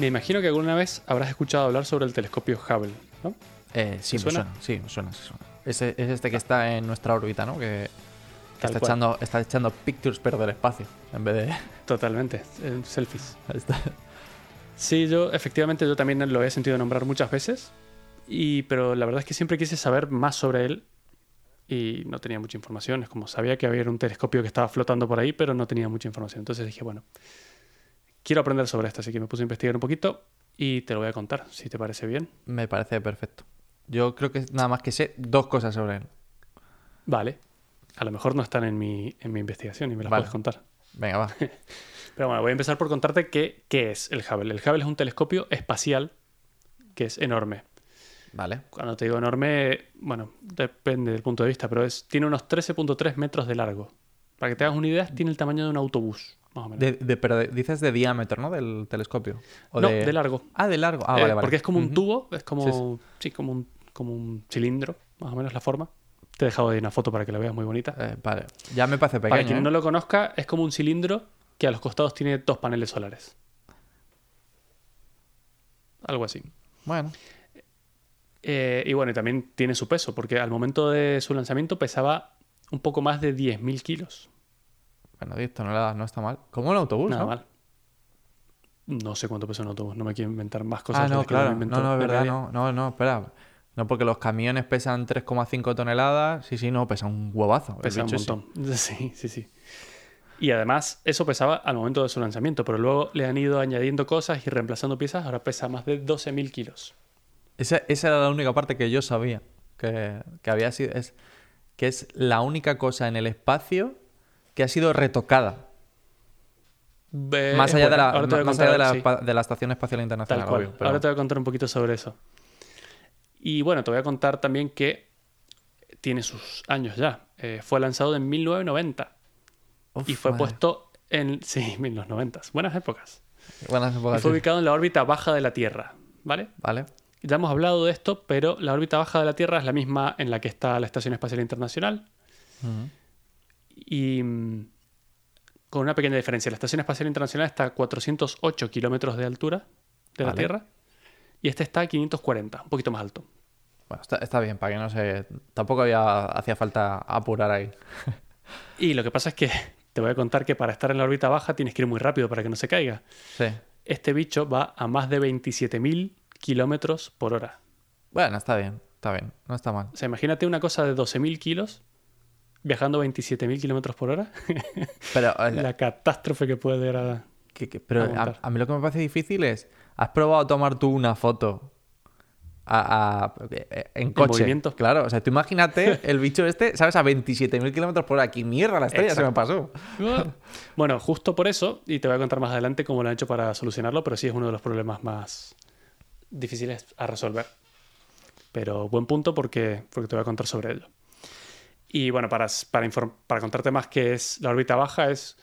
Me imagino que alguna vez habrás escuchado hablar sobre el telescopio Hubble, ¿no? Eh, sí, me suena? suena? Sí, me suena, sí suena. Ese- es este que está en nuestra órbita, ¿no? Que, Tal está cual. echando, está echando pictures, pero del espacio. En vez de. Totalmente, selfies. está- Sí, yo efectivamente yo también lo he sentido nombrar muchas veces, y, pero la verdad es que siempre quise saber más sobre él y no tenía mucha información. Es como sabía que había un telescopio que estaba flotando por ahí, pero no tenía mucha información. Entonces dije, bueno, quiero aprender sobre esto, así que me puse a investigar un poquito y te lo voy a contar, si te parece bien. Me parece perfecto. Yo creo que nada más que sé dos cosas sobre él. Vale. A lo mejor no están en mi, en mi investigación y me las Vale. puedes contar. Venga, va. Pero bueno, voy a empezar por contarte qué, qué es el Hubble. El Hubble es un telescopio espacial que es enorme. Vale. Cuando te digo enorme, bueno, depende del punto de vista, pero es, tiene unos 13.3 metros de largo. Para que te hagas una idea, tiene el tamaño de un autobús, más o menos. De, de- pero de- dices de diámetro, ¿no? Del telescopio. ¿O no, de... largo. Ah, de largo. Ah, Eh, vale, vale. Porque es como un tubo, es como, Sí, sí, como, un, como un cilindro, más o menos la forma. Te he dejado ahí una foto para que la veas muy bonita. Eh, vale. Ya me parece pequeño. para quien ¿eh? no lo conozca, es como un cilindro que a los costados tiene dos paneles solares. Algo así. Bueno. Eh, y bueno, y también tiene su peso, porque al momento de su lanzamiento pesaba un poco más de 10.000 kilos. Bueno, 10 toneladas no está mal. Como un autobús, Nada ¿no? mal. No sé cuánto pesa un autobús, no me quiero inventar más cosas. Ah, no, claro. No, no, es verdad, no. No, no, espera. No, porque los camiones pesan 3,5 toneladas. Sí, sí, no, pesa un huevazo. Pesa un ese. montón. Sí, sí, sí. Y además, eso pesaba al momento de su lanzamiento, pero luego le han ido añadiendo cosas y reemplazando piezas, ahora pesa más de 12.000 kilos. Esa, esa era la única parte que yo sabía. Que, que había sido. Es, que es la única cosa en el espacio que ha sido retocada. Más allá, de, la, más allá de, la, sí. de la Estación Espacial Tal Internacional, cual. obvio, pero- Ahora te voy a contar un poquito sobre eso. Y bueno, te voy a contar también que tiene sus años ya. Eh, fue lanzado en 1990 Uf, y fue madre. puesto en... Sí, en los 90. Buenas épocas. Buenas Y épocas, fue sí. ubicado en la órbita baja de la Tierra, ¿vale? Vale. Ya hemos hablado de esto, pero la órbita baja de la Tierra es la misma en la que está la Estación Espacial Internacional Ujú. Y mm, con una pequeña diferencia. La Estación Espacial Internacional está a 408 kilómetros de altura de la. Tierra y este está a 540, un poquito más alto. Bueno, está, está bien, para que no se. Tampoco había, hacía falta apurar ahí. Y lo que pasa es que te voy a contar que para estar en la órbita baja tienes que ir muy rápido para que no se caiga. Sí. Este bicho va a más de 27.000 kilómetros por hora. Bueno, está bien, está bien, no está mal. O sea, imagínate una cosa de 12.000 kilos viajando 27.000 kilómetros por hora. Pero, la catástrofe que puede dar a... que- que- pero a, mí lo que me parece difícil es. ¿Has probado tomar tú una foto a- a- en coche? movimiento. Claro, o sea, tú imagínate el bicho este, ¿sabes? A 27.000 kilómetros por hora. ¡Qué mierda la estrella se me pasó! Bueno, justo por eso, y te voy a contar más adelante cómo lo han hecho para solucionarlo, pero sí es uno de los problemas más difíciles a resolver. Pero buen punto porque, porque te voy a contar sobre ello. Y bueno, para, para, contarte más qué es la órbita baja, es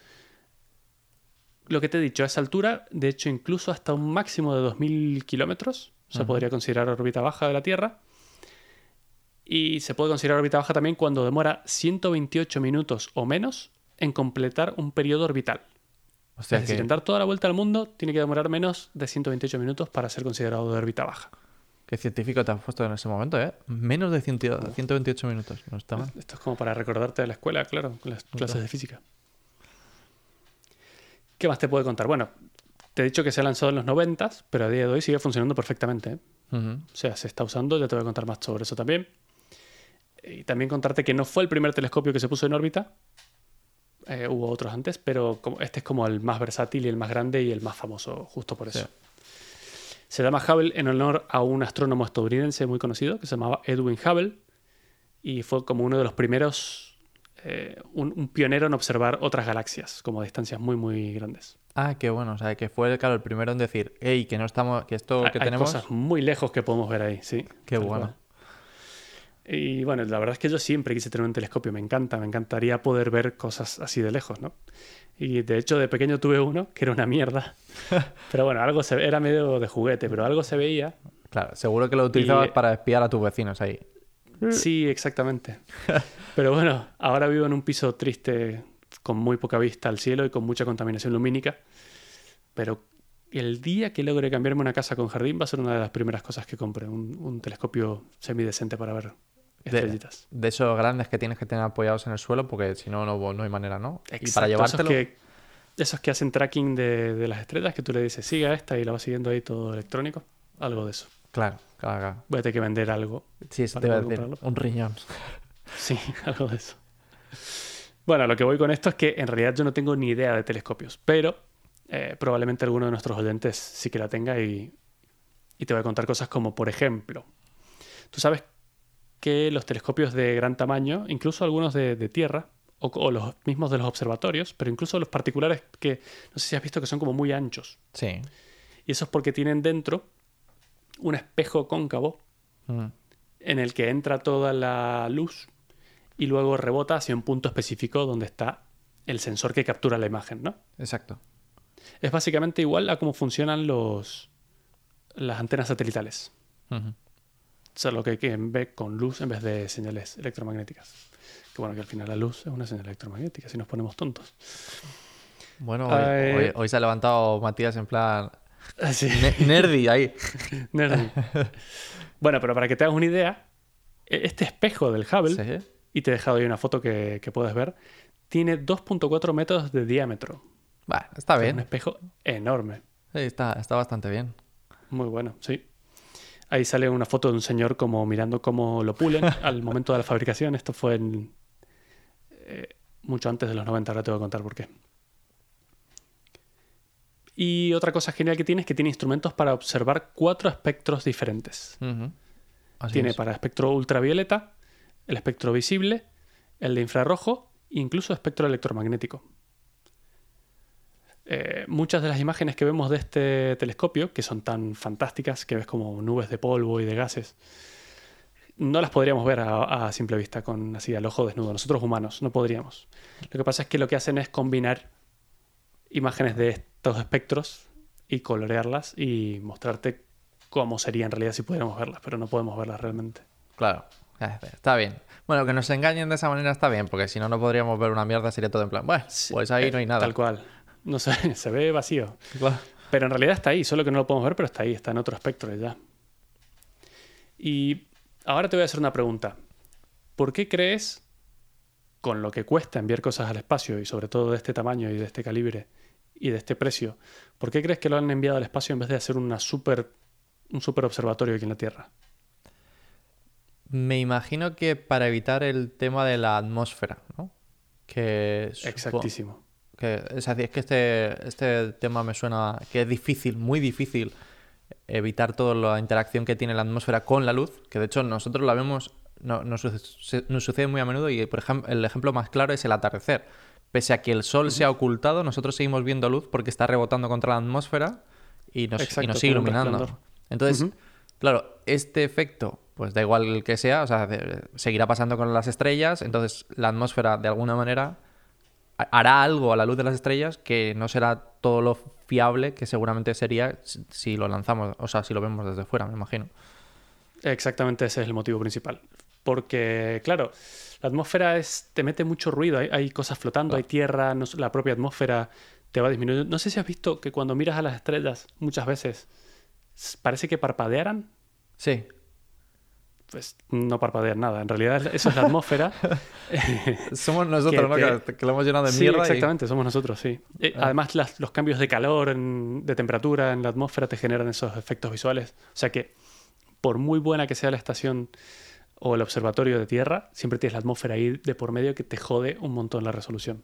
lo que te he dicho, a esa altura, de hecho incluso hasta un máximo de 2.000 kilómetros se podría considerar órbita baja de la Tierra. Y se puede considerar órbita baja también cuando demora 128 minutos o menos en completar un periodo orbital. O sea es decir, que- en dar toda la vuelta al mundo tiene que demorar menos de 128 minutos para ser considerado de órbita baja. ¿Qué científico te has puesto en ese momento, eh? Menos de 100 128 minutos. No está mal. Esto es como para recordarte de la escuela, claro, las clases de física. ¿Qué más te puedo contar? Bueno, te he dicho que se ha lanzado en los 90, pero a día de hoy sigue funcionando perfectamente. ¿eh? O sea, se está usando, ya te voy a contar más sobre eso también. Y también contarte que no fue el primer telescopio que se puso en órbita. Eh, hubo otros antes, pero como, este es como el más versátil y el más grande y el más famoso, justo por eso. Sí. Se llama Hubble en honor a un astrónomo estadounidense muy conocido que se llamaba Edwin Hubble y fue como uno de los primeros, eh, un, un pionero en observar otras galaxias, como a distancias muy, muy grandes. Ah, qué bueno. O sea, que fue claro, el primero en decir, hey, que no estamos, que esto Hay- que hay tenemos. cosas muy lejos que podemos ver ahí, sí. Qué bueno. cual. Y bueno, la verdad es que yo siempre quise tener un telescopio, me encanta, me encantaría poder ver cosas así de lejos, ¿no? Y de hecho de pequeño tuve uno que era una mierda. Pero bueno, algo se, era medio de juguete, pero algo se veía. Claro, seguro que lo utilizabas Y- para espiar a tus vecinos ahí. Sí, exactamente. Pero bueno, ahora vivo en un piso triste con muy poca vista al cielo y con mucha contaminación lumínica. Pero el día que logre cambiarme una casa con jardín va a ser una de las primeras cosas que compre, un, un telescopio semidecente para ver estrellitas. de esos grandes que tienes que tener apoyados en el suelo porque si no, no, no hay manera, ¿no? y Exacto, para llevártelo... Esos que, esos que hacen tracking de, de las estrellas, que tú le dices, siga esta y la vas siguiendo ahí todo electrónico. Algo de eso. Claro, claro, claro. Voy a tener que vender algo. Sí, eso te iba a decir. Un riñón. Sí, algo de eso. Bueno, lo que voy con esto es que en realidad yo no tengo ni idea de telescopios, pero eh, probablemente alguno de nuestros oyentes sí que la tenga y, y te voy a contar cosas como, por ejemplo, tú sabes que los telescopios de gran tamaño, incluso algunos de, de tierra, o, o los mismos de los observatorios, pero incluso los particulares que no sé si has visto que son como muy anchos. Sí. Y eso es porque tienen dentro un espejo cóncavo Mm. en el que entra toda la luz y luego rebota hacia un punto específico donde está el sensor que captura la imagen, ¿no? Exacto. Es básicamente igual a cómo funcionan los las antenas satelitales. Solo que, que ve con luz en vez de señales electromagnéticas. Que bueno, que al final la luz es una señal electromagnética, si nos ponemos tontos. Bueno, hoy, Ay. hoy- hoy se ha levantado Matías en plan ne- nerdy ahí. Nerdy. bueno, pero para que te hagas una idea, e- este espejo del Hubble, Sí. y te he dejado ahí una foto que, que puedes ver, tiene 2.4 metros de diámetro. Bueno, está Es un bien. espejo enorme. Sí, está, está bastante bien. Muy bueno, sí. Ahí sale una foto de un señor como mirando cómo lo pulen al momento de la fabricación. Esto fue en, eh, mucho antes de los 90, ahora te voy a contar por qué. Y otra cosa genial que tiene es que tiene instrumentos para observar cuatro espectros diferentes. Tiene es. para espectro ultravioleta, el espectro visible, el de infrarrojo e incluso espectro electromagnético. Eh, muchas de las imágenes que vemos de este telescopio, que son tan fantásticas, que ves como nubes de polvo y de gases, no las podríamos ver a, a simple vista, con así al ojo desnudo. Nosotros humanos no podríamos. Lo que pasa es que lo que hacen es combinar imágenes de estos espectros y colorearlas y mostrarte cómo sería en realidad si pudiéramos verlas, pero no podemos verlas realmente. Claro. Eh, Está bien. Bueno, que nos engañen de esa manera está bien, porque si no, no podríamos ver una mierda, sería todo en plan, bueno, pues ahí no hay nada. Tal cual. No sé, se ve vacío. Claro. Pero en realidad está ahí, solo que no lo podemos ver, pero está ahí, está en otro espectro ya. Y ahora te voy a hacer una pregunta. ¿Por qué crees, con lo que cuesta enviar cosas al espacio, y sobre todo de este tamaño y de este calibre y de este precio, ¿por qué crees que lo han enviado al espacio en vez de hacer una super, un super observatorio aquí en la Tierra? Me imagino que para evitar el tema de la atmósfera, ¿no? Que Exactísimo. Que, es es que este, este tema me suena que es difícil, muy difícil evitar toda la interacción que tiene la atmósfera con la luz, que de hecho nosotros la vemos, no, nos, nos sucede muy a menudo y por ejemplo el ejemplo más claro es el atardecer. Pese a que el sol se ha ocultado, nosotros seguimos viendo luz porque está rebotando contra la atmósfera y nos, y nos sigue iluminando. Entonces, claro, este efecto, pues da igual el que sea, o sea, seguirá pasando con las estrellas, entonces la atmósfera de alguna manera hará algo a la luz de las estrellas que no será todo lo fiable que seguramente sería si- lo lanzamos, o sea, si lo vemos desde fuera, me imagino. Exactamente ese es el motivo principal. Porque, claro, la atmósfera es, te mete mucho ruido, hay, hay cosas flotando, hay tierra, no la propia atmósfera te va disminuyendo. No sé si has visto que cuando miras a las estrellas muchas veces parece que parpadearan. Sí, Pues no parpadean nada. En realidad eso es la atmósfera. somos nosotros, Que ¿no? te- Que, lo hemos llenado de sí, mierda. y- exactamente, somos nosotros, sí. Eh, Ah. Además, las- los cambios de calor, en- de temperatura en la atmósfera te generan esos efectos visuales. O sea que, por muy buena que sea la estación o el observatorio de tierra, siempre tienes la atmósfera ahí de por medio que te jode un montón la resolución.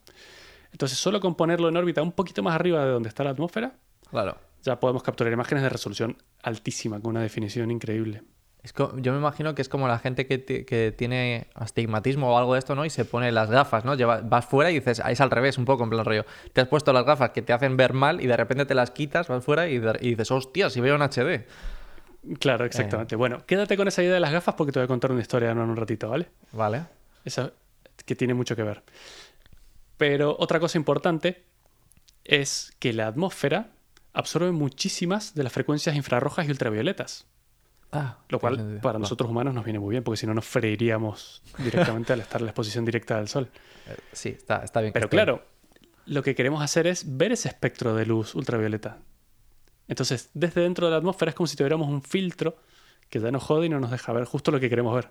Entonces, solo con ponerlo en órbita un poquito más arriba de donde está la atmósfera, Claro. ya podemos capturar imágenes de resolución altísima, con una definición increíble. Es yo me imagino que es como la gente que, que tiene astigmatismo o algo de esto, ¿no? Y se pone las gafas, ¿no? Lleva- vas fuera y dices, ah, es al revés, un poco en plan rollo. Te has puesto las gafas que te hacen ver mal y de repente te las quitas, vas fuera y, y dices, hostia, si veo en HD. Claro, exactamente. Bueno, quédate con esa idea de las gafas porque te voy a contar una historia en un ratito, ¿vale? Vale. Esa que tiene mucho que ver. Pero otra cosa importante es que la atmósfera absorbe muchísimas de las frecuencias infrarrojas y ultravioletas. Ah, Lo cual para nosotros humanos nos viene muy bien, porque si no nos freiríamos directamente al estar en la exposición directa del sol. Eh, Sí, está, está bien. Pero claro, lo que queremos hacer es ver ese espectro de luz ultravioleta. Entonces, desde dentro de la atmósfera es como si tuviéramos un filtro que ya nos jode y no nos deja ver justo lo que queremos ver.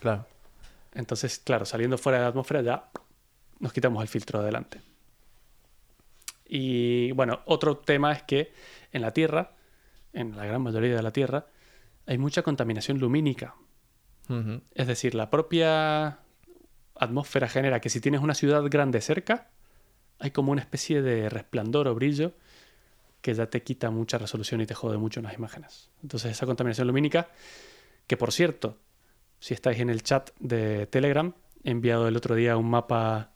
Claro. Entonces, claro, saliendo fuera de la atmósfera ya nos quitamos el filtro de adelante. Y bueno, otro tema es que en la Tierra, en la gran mayoría de la Tierra, hay mucha contaminación lumínica. Es decir, la propia atmósfera genera que si tienes una ciudad grande cerca, hay como una especie de resplandor o brillo que ya te quita mucha resolución y te jode mucho en las imágenes. Entonces esa contaminación lumínica, que por cierto, si estáis en el chat de Telegram, he enviado el otro día un mapa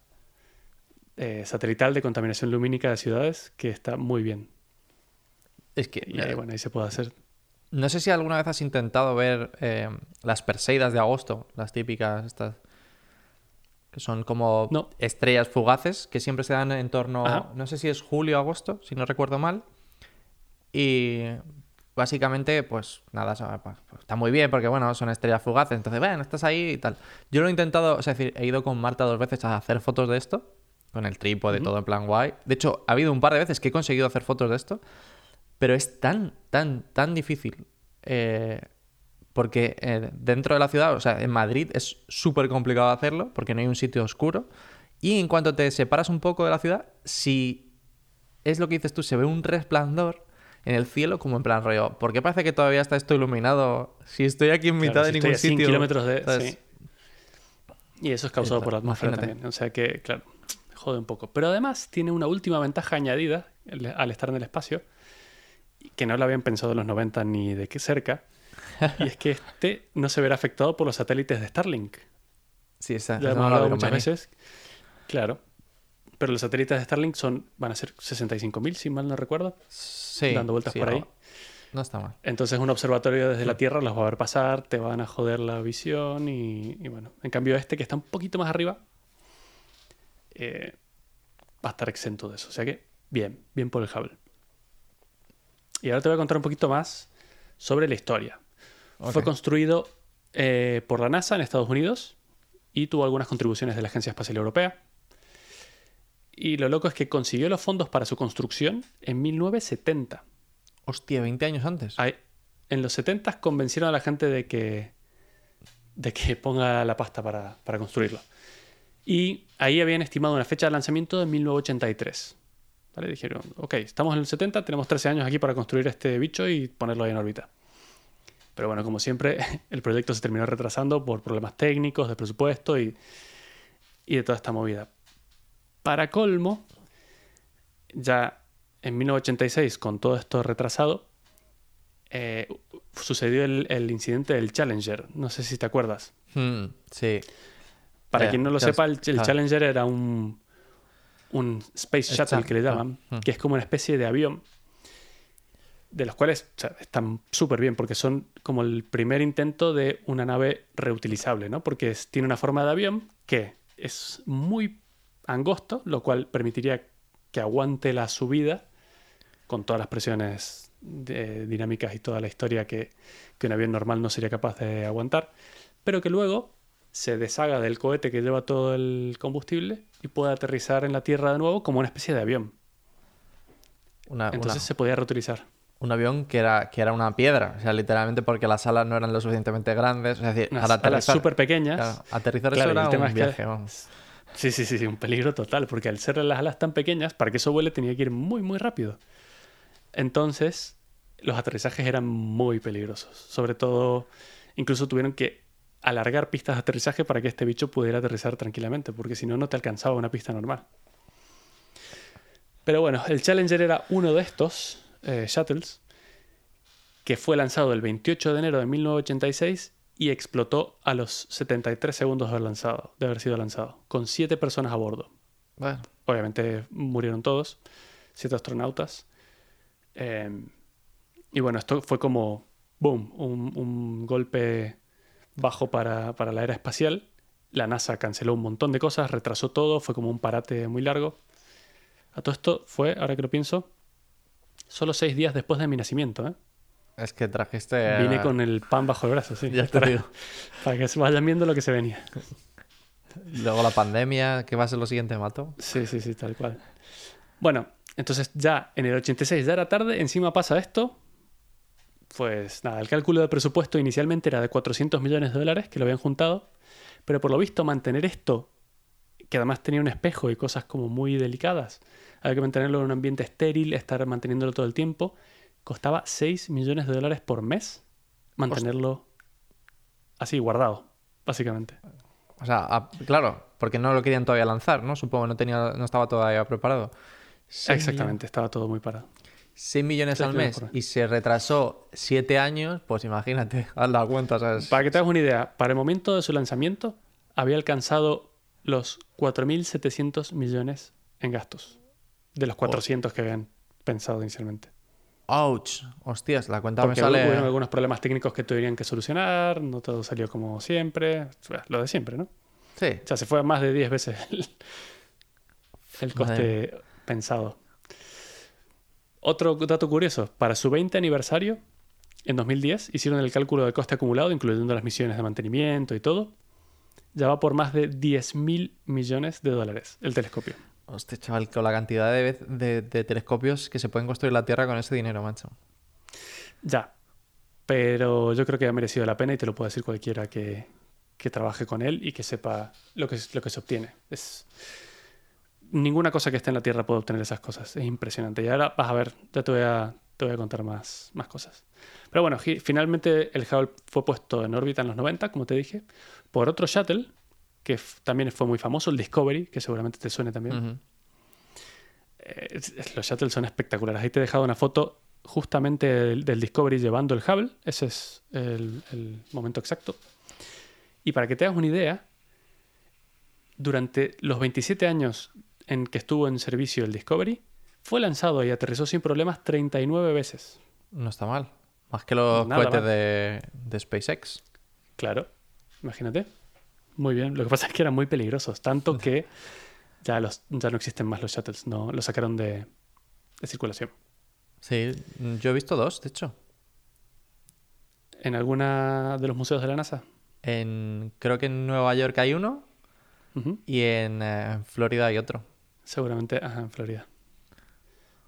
eh, satelital de contaminación lumínica de ciudades que está muy bien. Es que Y ahí, bueno, ahí se puede hacer. No sé si alguna vez has intentado ver eh, las Perseidas de agosto, las típicas estas que son como No. estrellas fugaces que siempre se dan en torno, Ajá. no sé si es julio o agosto, si no recuerdo mal. Y básicamente, pues nada, pues, está muy bien porque, bueno, son estrellas fugaces. Entonces, bueno, estás ahí y tal. Yo lo he intentado, o sea, es decir, he ido con Marta dos veces a hacer fotos de esto, con el trípode, todo en plan guay. De hecho, ha habido un par de veces que he conseguido hacer fotos de esto, pero es tan, tan, tan difícil. eh, porque eh, dentro de la ciudad, o sea, en Madrid es súper complicado hacerlo porque no hay un sitio oscuro. Y en cuanto te separas un poco de la ciudad, si es lo que dices tú, se ve un resplandor en el cielo como en plan rollo, ¿por qué parece que todavía está esto iluminado? Si estoy aquí en mitad Claro, de si ningún estoy a 100 sitio. kilómetros de... sí. Y eso es causado Está- por la atmósfera imagínate. también. O sea que, claro, jode un poco. Pero además tiene una última ventaja añadida al estar en el espacio, que no la habían pensado en los 90 ni de qué cerca, y es que este no se verá afectado por los satélites de Starlink. Sí, esa, Ya hemos hablado muchas veces. Claro. Pero los satélites de Starlink son, van a ser 65.000, si mal no recuerdo, Sí, dando vueltas sí, por ahí. No, está mal. Entonces un observatorio desde Mm. la Tierra los va a ver pasar, te van a joder la visión y, y bueno, en cambio este que está un poquito más arriba eh, va a estar exento de eso. O sea que bien, bien por el Hubble. Y ahora te voy a contar un poquito más sobre la historia. Fue construido eh, por la NASA en Estados Unidos y tuvo algunas contribuciones de la Agencia Espacial Europea. Y lo loco es que consiguió los fondos para su construcción en 1970. Hostia, 20 años antes. En los 70 convencieron a la gente de que, de que ponga la pasta para, para construirlo. Y ahí habían estimado una fecha de lanzamiento de 1983. ¿Vale? Dijeron, ok, estamos en el 70, tenemos 13 años aquí para construir este bicho y ponerlo ahí en órbita. Pero bueno, como siempre, el proyecto se terminó retrasando por problemas técnicos, de presupuesto y, y de toda esta movida. Para colmo, ya en 1986, con todo esto retrasado, eh, sucedió el, el incidente del Challenger. No sé si te acuerdas. Hmm, sí. Para Eh, quien no lo claro, sepa, el, el claro. Challenger era un, un Space Shuttle que le llaman, Mm. que es como una especie de avión, de los cuales o sea, están súper bien, porque son como el primer intento de una nave reutilizable, ¿no? Porque es- tiene una forma de avión que es muy angosto, lo cual permitiría que aguante la subida con todas las presiones de- dinámicas y toda la historia que, que un avión normal no sería capaz de aguantar, pero que luego se deshaga del cohete que lleva todo el combustible y pueda aterrizar en la Tierra de nuevo como una especie de avión. Una- Entonces una- se podía reutilizar. un avión que era, que era una piedra. O sea, literalmente porque las alas no eran lo suficientemente grandes. O sea, es decir, Unas para alas aterrizar, súper pequeñas. claro, aterrizar Claro, eso era un que- viaje, vamos. Sí, sí, sí, sí, un peligro total, porque al ser las alas tan pequeñas, para que eso vuele tenía que ir muy, muy rápido. Entonces, los aterrizajes eran muy peligrosos. Sobre todo, incluso tuvieron que alargar pistas de aterrizaje para que este bicho pudiera aterrizar tranquilamente, porque si no, no te alcanzaba una pista normal. Pero bueno, el Challenger era uno de estos eh, shuttles que fue lanzado el 28 de enero de 1986 y explotó a los 73 segundos de haber, lanzado, de haber sido lanzado, con siete personas a bordo. Bueno, Obviamente murieron todos, siete astronautas. Eh, y bueno, esto fue como, boom, un, un golpe bajo para, para la era espacial. La NASA canceló un montón de cosas, retrasó todo, fue como un parate muy largo. A todo esto fue, ahora que lo pienso, solo seis días después de mi nacimiento. ¿eh? es que trajiste... Vine con el pan bajo el brazo, sí. Ya te para, digo. para que se vayan viendo lo que se venía. Luego la pandemia, ¿qué va a ser lo siguiente, Mato? Sí, sí, sí, tal cual. Bueno, Entonces ya en el 86 ya era tarde, encima pasa esto. Pues nada, el cálculo de presupuesto inicialmente era de 400 millones de dólares que lo habían juntado, pero por lo visto mantener esto, que además tenía un espejo y cosas como muy delicadas, había que mantenerlo en un ambiente estéril, estar manteniéndolo todo el tiempo, costaba 6 millones de dólares por mes mantenerlo así guardado, básicamente. O sea, a- claro, porque no lo querían todavía lanzar, ¿no? Supongo no tenía, no estaba todavía preparado. Exactamente, estaba todo muy parado. 6 millones al mes y se retrasó 7 años, pues imagínate, haz la cuenta, ¿sabes? Para que te hagas una idea, para el momento de su lanzamiento había alcanzado los 4.700 millones en gastos, de los 400 que habían pensado inicialmente. ¡Ouch! Hostias, la cuenta Porque me sale... hubieron algunos problemas técnicos que tuvieron que solucionar, no todo salió como siempre, lo de siempre, ¿no? Sí, O sea, se fue a más de 10 veces el, el coste pensado. Otro dato curioso, para su 20 aniversario, en 2010, hicieron el cálculo del coste acumulado, incluyendo las misiones de mantenimiento y todo. Ya va por más de 10.000 millones de dólares el telescopio. hostia, chaval, con la cantidad de, de, de telescopios que se pueden construir en la Tierra con ese dinero, macho. Ya. Pero yo creo que ha merecido la pena y te lo puede decir cualquiera que, que trabaje con él y que sepa lo que, lo que se obtiene. Es... Ninguna cosa que esté en la Tierra puede obtener esas cosas. Es impresionante. Y ahora vas a ver, ya te voy a, te voy a contar más, más cosas. Pero bueno, finalmente el Hubble fue puesto en órbita en los 90, como te dije, por otro shuttle, que también fue muy famoso, el Discovery, que seguramente te suene también. Eh, los shuttles son espectaculares. Ahí te he dejado una foto justamente del, del Discovery llevando el Hubble. Ese es el, el momento exacto. Y para que te hagas una idea, durante los 27 años en que estuvo en servicio el Discovery, fue lanzado y aterrizó sin problemas 39 veces. No está mal. Más que los Nada cohetes de, de SpaceX. Claro, imagínate. Muy bien. Lo que pasa es que eran muy peligrosos, tanto que ya, los, ya no existen más los shuttles. No, los sacaron de, de circulación. Sí, yo he visto dos, de hecho. ¿En alguna de los museos de la NASA? En, creo que en Nueva York hay uno y en eh, Florida hay otro. Seguramente, ajá, en Florida.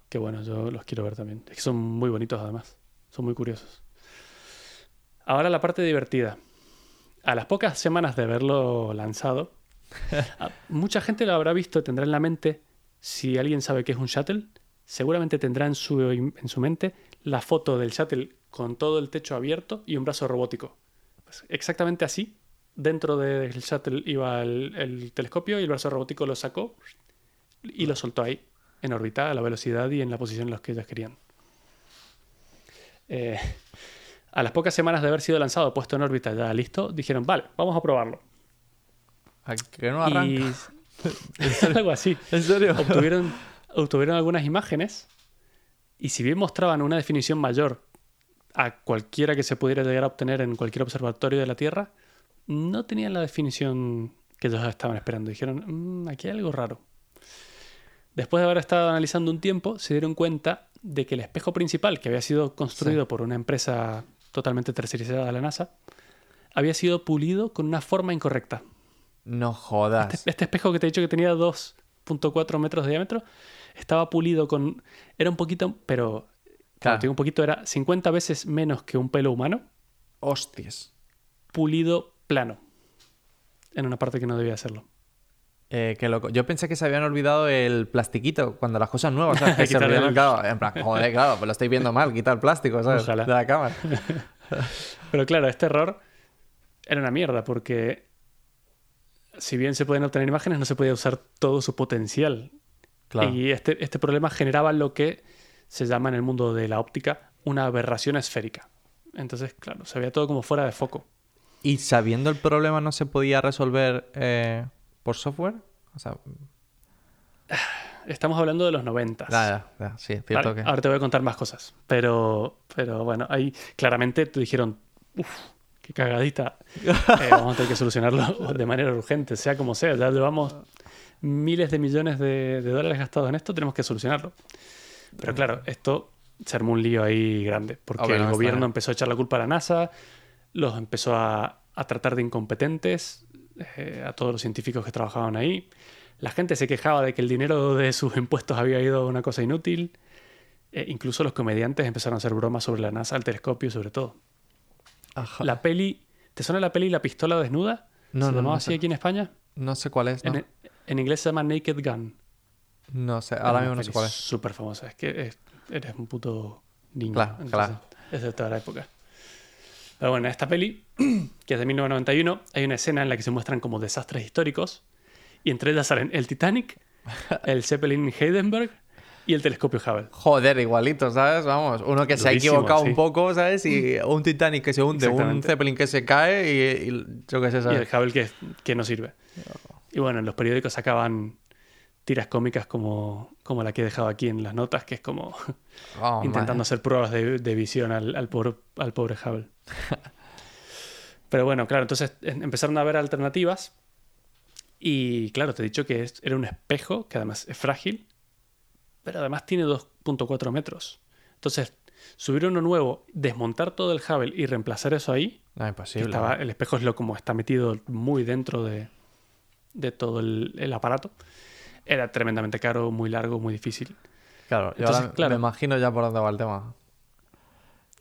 Qué bueno, yo los quiero ver también. Es que son muy bonitos además. Son muy curiosos. Ahora la parte divertida. A las pocas semanas de haberlo lanzado, mucha gente lo habrá visto, tendrá en la mente, si alguien sabe qué es un shuttle, seguramente tendrá en su, en su mente la foto del shuttle con todo el techo abierto y un brazo robótico. Pues exactamente así. Dentro del shuttle iba el, el telescopio y el brazo robótico lo sacó y lo soltó ahí, en órbita, a la velocidad y en la posición en la que ellos querían. Eh, a las pocas semanas de haber sido lanzado, puesto en órbita, ya listo, dijeron, vale, vamos a probarlo. ¿A que no arranca? Y algo así. ¿En serio? Obtuvieron, obtuvieron algunas imágenes y si bien mostraban una definición mayor a cualquiera que se pudiera llegar a obtener en cualquier observatorio de la Tierra, no tenían la definición que ellos estaban esperando. Dijeron, "Mm, aquí hay algo raro. Después de haber estado analizando un tiempo, se dieron cuenta de que el espejo principal, que había sido construido por una empresa totalmente tercerizada de la NASA, había sido pulido con una forma incorrecta. No jodas. Este, este espejo que te he dicho que tenía 2.4 metros de diámetro estaba pulido con. Era un poquito, pero. Claro, Claro. digo un poquito, era 50 veces menos que un pelo humano, Hostias. pulido plano. En una parte que no debía hacerlo. Eh, qué loco. Yo pensé que se habían olvidado el plastiquito cuando las cosas nuevas, ¿sabes? Que se olvidan, claro, en plan, joder, claro, pues lo estáis viendo mal, quita el plástico, ¿sabes? Ojalá. De la cámara. Pero claro, este error era una mierda porque. Si bien se pueden obtener imágenes, no se podía usar todo su potencial. Claro. Y este, este problema generaba lo que se llama en el mundo de la óptica una aberración esférica. Entonces, claro, se veía todo como fuera de foco. ¿Y sabiendo el problema no se podía resolver eh, por software? O sea, Estamos hablando de los 90. ya, ya, ya, sí, es cierto que... Ahora te voy a contar más cosas. Pero, pero bueno, ahí claramente te dijeron, uff, qué cagadita. Eh, vamos a tener que solucionarlo de manera urgente, sea como sea. Ya llevamos miles de millones de, de dólares gastados en esto, tenemos que solucionarlo. Pero claro, esto se armó un lío ahí grande, porque el gobierno empezó a echar la culpa a la NASA, los empezó a, a tratar de incompetentes, eh, a todos los científicos que trabajaban ahí. La gente se quejaba de que el dinero de sus impuestos había ido a una cosa inútil. Eh, incluso los comediantes empezaron a hacer bromas sobre la NASA, el telescopio, sobre todo. Ajá. La peli. ¿Te suena la peli La pistola desnuda? No, ¿Se no, llamaba no así aquí en España? No sé cuál es. No, En, en inglés se llama Naked Gun. No sé, ahora mismo no sé cuál es. Súper famosa. Es que es- eres un puto niño. Claro, entonces, claro. Es de toda la época. Pero bueno, en esta peli, que es de 1991, hay una escena en la que se muestran como desastres históricos. Y entre ellas salen el Titanic, el Zeppelin Heidenberg y el telescopio Hubble. Joder, igualito, ¿sabes? Vamos, uno que se ha Durísimo, equivocado sí. un poco, ¿sabes? Y un Titanic que se hunde, un. Zeppelin que se cae y, y yo qué sé, Y el ¿sabes? Hubble que, que no sirve. Y bueno, en los periódicos sacaban tiras cómicas como, como la que he dejado aquí en las notas, que es como Oh, intentando madre. hacer pruebas de, de visión al, al pobre, al pobre Hubble. Pero bueno, claro, entonces em- empezaron a haber alternativas y claro, te he dicho que es- era un espejo que además es frágil, pero además tiene 2.4 metros. Entonces, subir uno nuevo, desmontar todo el Hubble y reemplazar eso ahí, No, que imposible. estaba- el espejo es lo como está metido muy dentro de, de todo el, el aparato, era tremendamente caro, muy largo, muy difícil. Claro, yo Entonces, ahora claro. me imagino ya por dónde va el tema.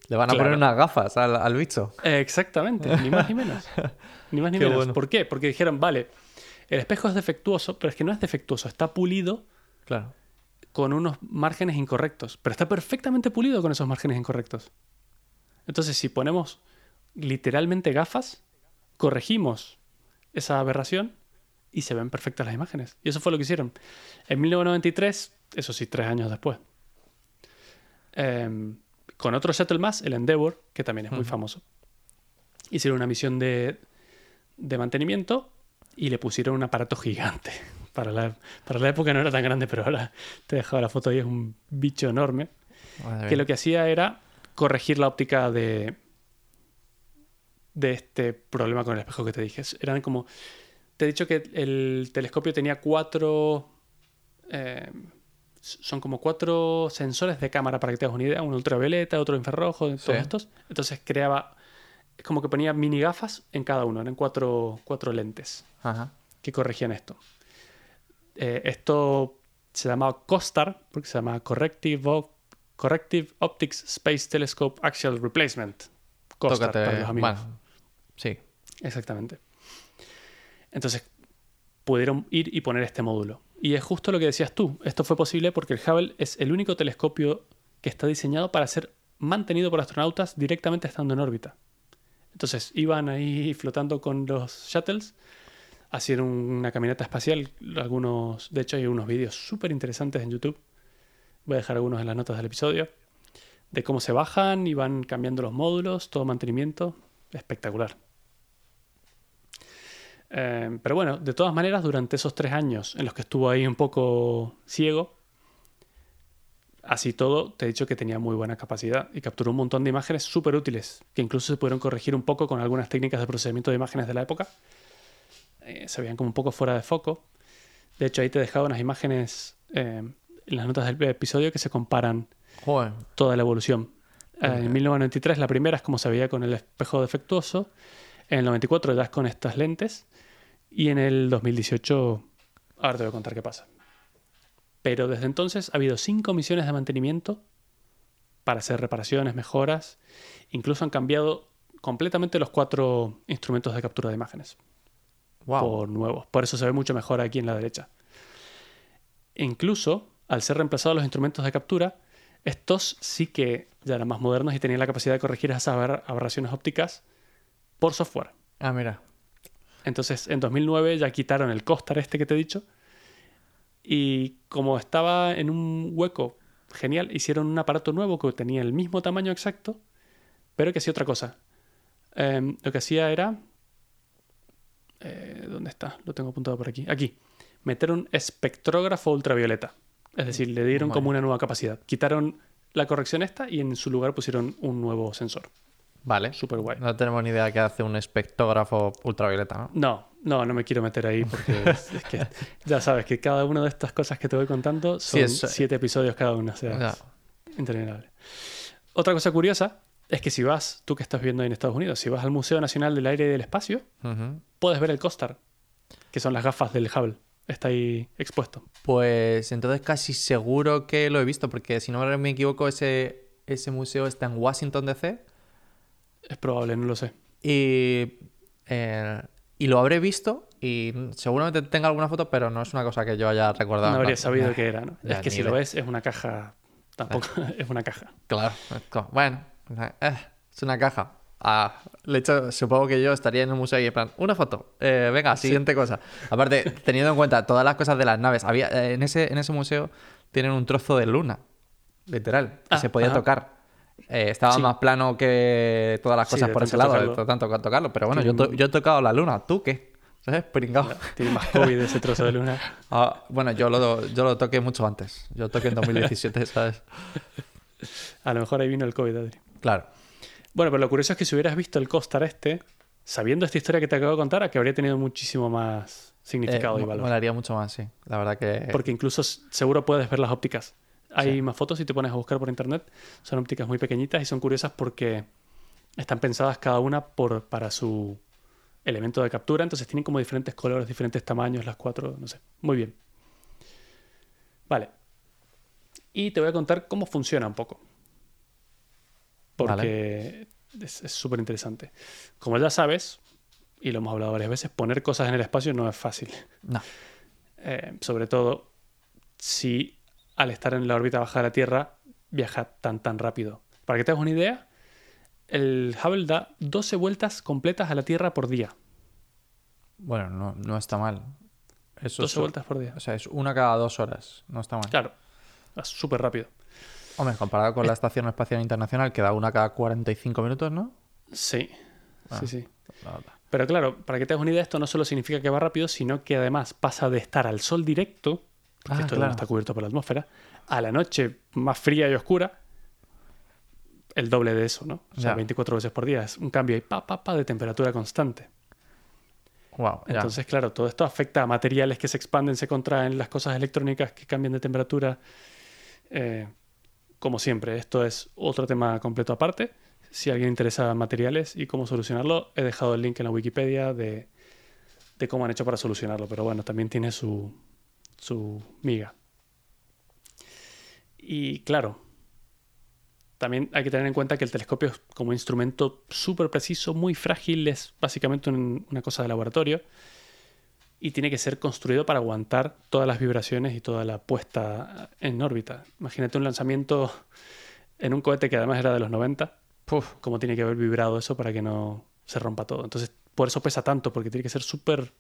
Le van a Claro. poner unas gafas al, al bicho. Eh, Exactamente, ni más ni menos. Ni más ni Qué menos. bueno. ¿Por qué? Porque dijeron, vale, el espejo es defectuoso, pero es que no es defectuoso, está pulido Claro. con unos márgenes incorrectos, pero está perfectamente pulido con esos márgenes incorrectos. Entonces, si ponemos literalmente gafas, corregimos esa aberración y se ven perfectas las imágenes. Y eso fue lo que hicieron. En 1993, eso sí, tres años después, em, con otro shuttle más, el Endeavour, que también es muy famoso, hicieron una misión de, de mantenimiento y le pusieron un aparato gigante. Para la, para la época no era tan grande, pero ahora te he dejado la foto ahí, es un bicho enorme Madre que lo que hacía era corregir la óptica de, de este problema con el espejo que te dije. Eran como. Te he dicho que el telescopio tenía cuatro. eh, son como cuatro sensores de cámara para que te hagas una idea: uno ultravioleta, otro infrarrojo, todos Sí. estos. Entonces creaba. Es como que ponía mini gafas en cada uno, eran cuatro, cuatro lentes Ajá. que corregían esto. Eh, esto se llamaba COSTAR, porque se llama Corrective, Corrective Optics Space Telescope Axial Replacement. COSTAR Tócate. para los amigos. Bueno, sí. Exactamente. Entonces, pudieron ir y poner este módulo. Y es justo lo que decías tú. Esto fue posible porque el Hubble es el único telescopio que está diseñado para ser mantenido por astronautas directamente estando en órbita. Entonces, iban ahí flotando con los shuttles, hacían una caminata espacial. Algunos, de hecho, hay unos vídeos súper interesantes en YouTube. Voy a dejar algunos en las notas del episodio. De cómo se bajan y van cambiando los módulos, todo mantenimiento. Espectacular. Eh, pero bueno, de todas maneras, durante esos tres años en los que estuvo ahí un poco ciego, así todo, te he dicho que tenía muy buena capacidad y capturó un montón de imágenes súper útiles, que incluso se pudieron corregir un poco con algunas técnicas de procesamiento de imágenes de la época. Eh, se veían como un poco fuera de foco. De hecho, ahí te he dejado unas imágenes eh, en las notas del episodio que se comparan Joder. toda la evolución. Eh. En 1993 la primera es como se veía con el espejo defectuoso, en el 94 ya es con estas lentes y en el 2018 ahora te voy a contar qué pasa. Pero desde entonces ha habido cinco misiones de mantenimiento para hacer reparaciones, mejoras, incluso han cambiado completamente los cuatro instrumentos de captura de imágenes Wow. por nuevos. Por eso se ve mucho mejor aquí en la derecha. E incluso, al ser reemplazados los instrumentos de captura, estos sí que ya eran más modernos y tenían la capacidad de corregir esas aber- aberraciones ópticas por software. Ah, mira. Entonces, en 2009 ya quitaron el costar este que te he dicho. Y como estaba en un hueco genial, hicieron un aparato nuevo que tenía el mismo tamaño exacto, pero que hacía otra cosa. Em, lo que hacía era... eh, ¿Dónde está? Lo tengo apuntado por aquí. Aquí. Meter un espectrógrafo ultravioleta. Es decir, le dieron Vale. como una nueva capacidad. Quitaron la corrección esta y en su lugar pusieron un nuevo sensor. Vale. Súper guay. No tenemos ni idea de qué hace un espectógrafo ultravioleta, ¿no? No, no, no me quiero meter ahí porque es, es que ya sabes que cada una de estas cosas que te voy contando son Sí, es- siete episodios cada una, o sea, O sea, es interminable. Otra cosa curiosa es que si vas, tú que estás viendo ahí en Estados Unidos, si vas al Museo Nacional del Aire y del Espacio, puedes ver el COSTAR, que son las gafas del Hubble. está ahí expuesto. Pues entonces casi seguro que lo he visto, porque si no me equivoco, ese, ese museo está en Washington DC. Es probable, no lo sé. Y, eh, y lo habré visto y seguramente tenga alguna foto, pero no es una cosa que yo haya recordado. No habría sabido eh, que era, ¿no? ya, es que si lo ves, es una caja. Tampoco es una caja. Claro, bueno, eh, es una caja. Ah, de hecho, supongo que yo estaría en un museo y en plan, una foto, eh, venga, siguiente cosa. Aparte, teniendo en cuenta todas las cosas de las naves, había eh, en, ese, en ese museo tienen un trozo de luna, literal, que Ah, se podía ajá. tocar. Eh, estaba Sí. más plano que todas las cosas por ese lado, tocarlo. tanto que tocarlo. Pero bueno, yo, to- yo he tocado la luna, ¿tú qué? ¿Sabes? Pringao. Tiene más COVID ese trozo de luna. Ah, bueno, yo lo, yo lo toqué mucho antes. Yo toqué en 2017, ¿sabes? A lo mejor ahí vino el COVID, Adri. Claro. Bueno, pero lo curioso es que si hubieras visto el Costar este, sabiendo esta historia que te acabo de contar, a que habría tenido muchísimo más significado Eh, y valor. molaría mucho más, sí. La verdad que... Porque incluso seguro puedes ver las ópticas. Hay Sí. más fotos si te pones a buscar por internet. Son ópticas muy pequeñitas y son curiosas porque están pensadas cada una por, para su elemento de captura. Entonces tienen como diferentes colores, diferentes tamaños, las cuatro, no sé. Muy bien. Vale. Y te voy a contar cómo funciona un poco. Porque es es súper interesante. Como ya sabes, y lo hemos hablado varias veces, poner cosas en el espacio no es fácil. No. Eh, sobre todo si al estar en la órbita baja de la Tierra viaja tan tan rápido. Para que te hagas una idea, el Hubble da 12 vueltas completas a la Tierra por día. Bueno, no, no está mal. Eso 12 es, vueltas por día. O sea, es una cada dos horas. No está mal. Claro, va súper rápido. Hombre, comparado con la Estación Espacial Internacional, que da una cada 45 minutos, ¿no? Sí, Ah. sí, sí. Pero claro, para que te hagas una idea, esto no solo significa que va rápido, sino que además pasa de estar al sol directo, porque Ah, esto claro. no está cubierto por la atmósfera, a la noche más fría y oscura, el doble de eso, ¿no? O sea, Ya. 24 veces por día. Es un cambio ahí, pa, pa, pa, de temperatura constante. Wow, ya. Entonces, claro, todo esto afecta a materiales que se expanden, se contraen, las cosas electrónicas que cambian de temperatura. Eh, como siempre, esto es otro tema completo aparte. Si alguien interesa materiales y cómo solucionarlo, he dejado el link en la Wikipedia de, de cómo han hecho para solucionarlo. Pero bueno, también tiene su, su miga. Y claro, también hay que tener en cuenta que el telescopio es como instrumento súper preciso, muy frágil, es básicamente un- una cosa de laboratorio y tiene que ser construido para aguantar todas las vibraciones y toda la puesta en órbita. Imagínate un lanzamiento en un cohete que además era de los 90, Puf, cómo tiene que haber vibrado eso para que no se rompa todo. Entonces, por eso pesa tanto, porque tiene que ser súper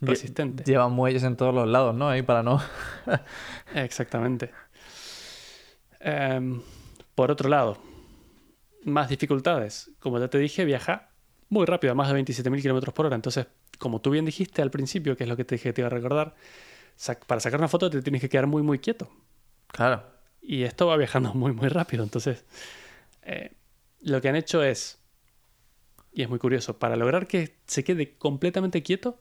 resistente. Lleva muelles en todos los lados, ¿no? Ahí para no. Exactamente. Em, por otro lado, más dificultades. Como ya te dije, viaja muy rápido, a más de 27.000 kilómetros por hora. Entonces, como tú bien dijiste al principio, que es lo que te dije que te iba a recordar, sac- para sacar una foto te tienes que quedar muy, muy quieto. Claro. Y esto va viajando muy, muy rápido. Entonces, eh, lo que han hecho es, y es muy curioso, para lograr que se quede completamente quieto,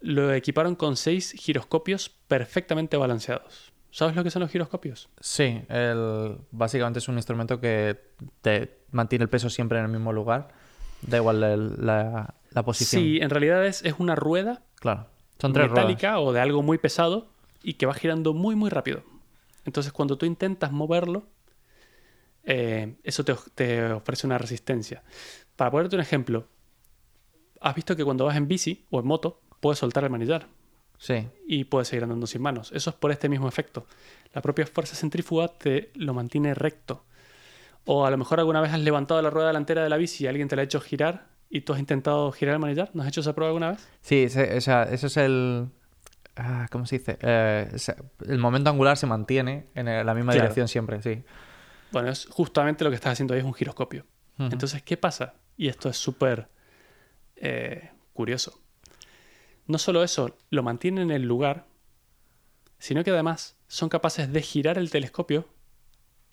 lo equiparon con seis giroscopios perfectamente balanceados. ¿Sabes lo que son los giroscopios? Sí, el... básicamente es un instrumento que te mantiene el peso siempre en el mismo lugar. Da igual el- la, la posición. Sí, en realidad es, es una rueda Claro. Son tres metálica o de algo muy pesado y que va girando muy, muy rápido. Entonces, cuando tú intentas moverlo, eh, eso te, te ofrece una resistencia. Para ponerte un ejemplo, has visto que cuando vas en bici o en moto, puedes soltar el manillar. Sí. y puedes seguir andando sin manos. Eso es por este mismo efecto. La propia fuerza centrífuga te lo mantiene recto. O a lo mejor alguna vez has levantado la rueda delantera de la bici y alguien te la ha hecho girar y tú has intentado girar el manillar. ¿No has hecho esa prueba alguna vez? Sí, o sea, eso es el. ah, ¿Cómo se dice? Eh, el momento angular se mantiene en la misma Claro. dirección siempre, sí. Bueno, es justamente lo que estás haciendo ahí es un giroscopio. Entonces, ¿qué pasa? Y esto es súper eh, curioso. No solo eso, lo mantienen en el lugar, sino que además son capaces de girar el telescopio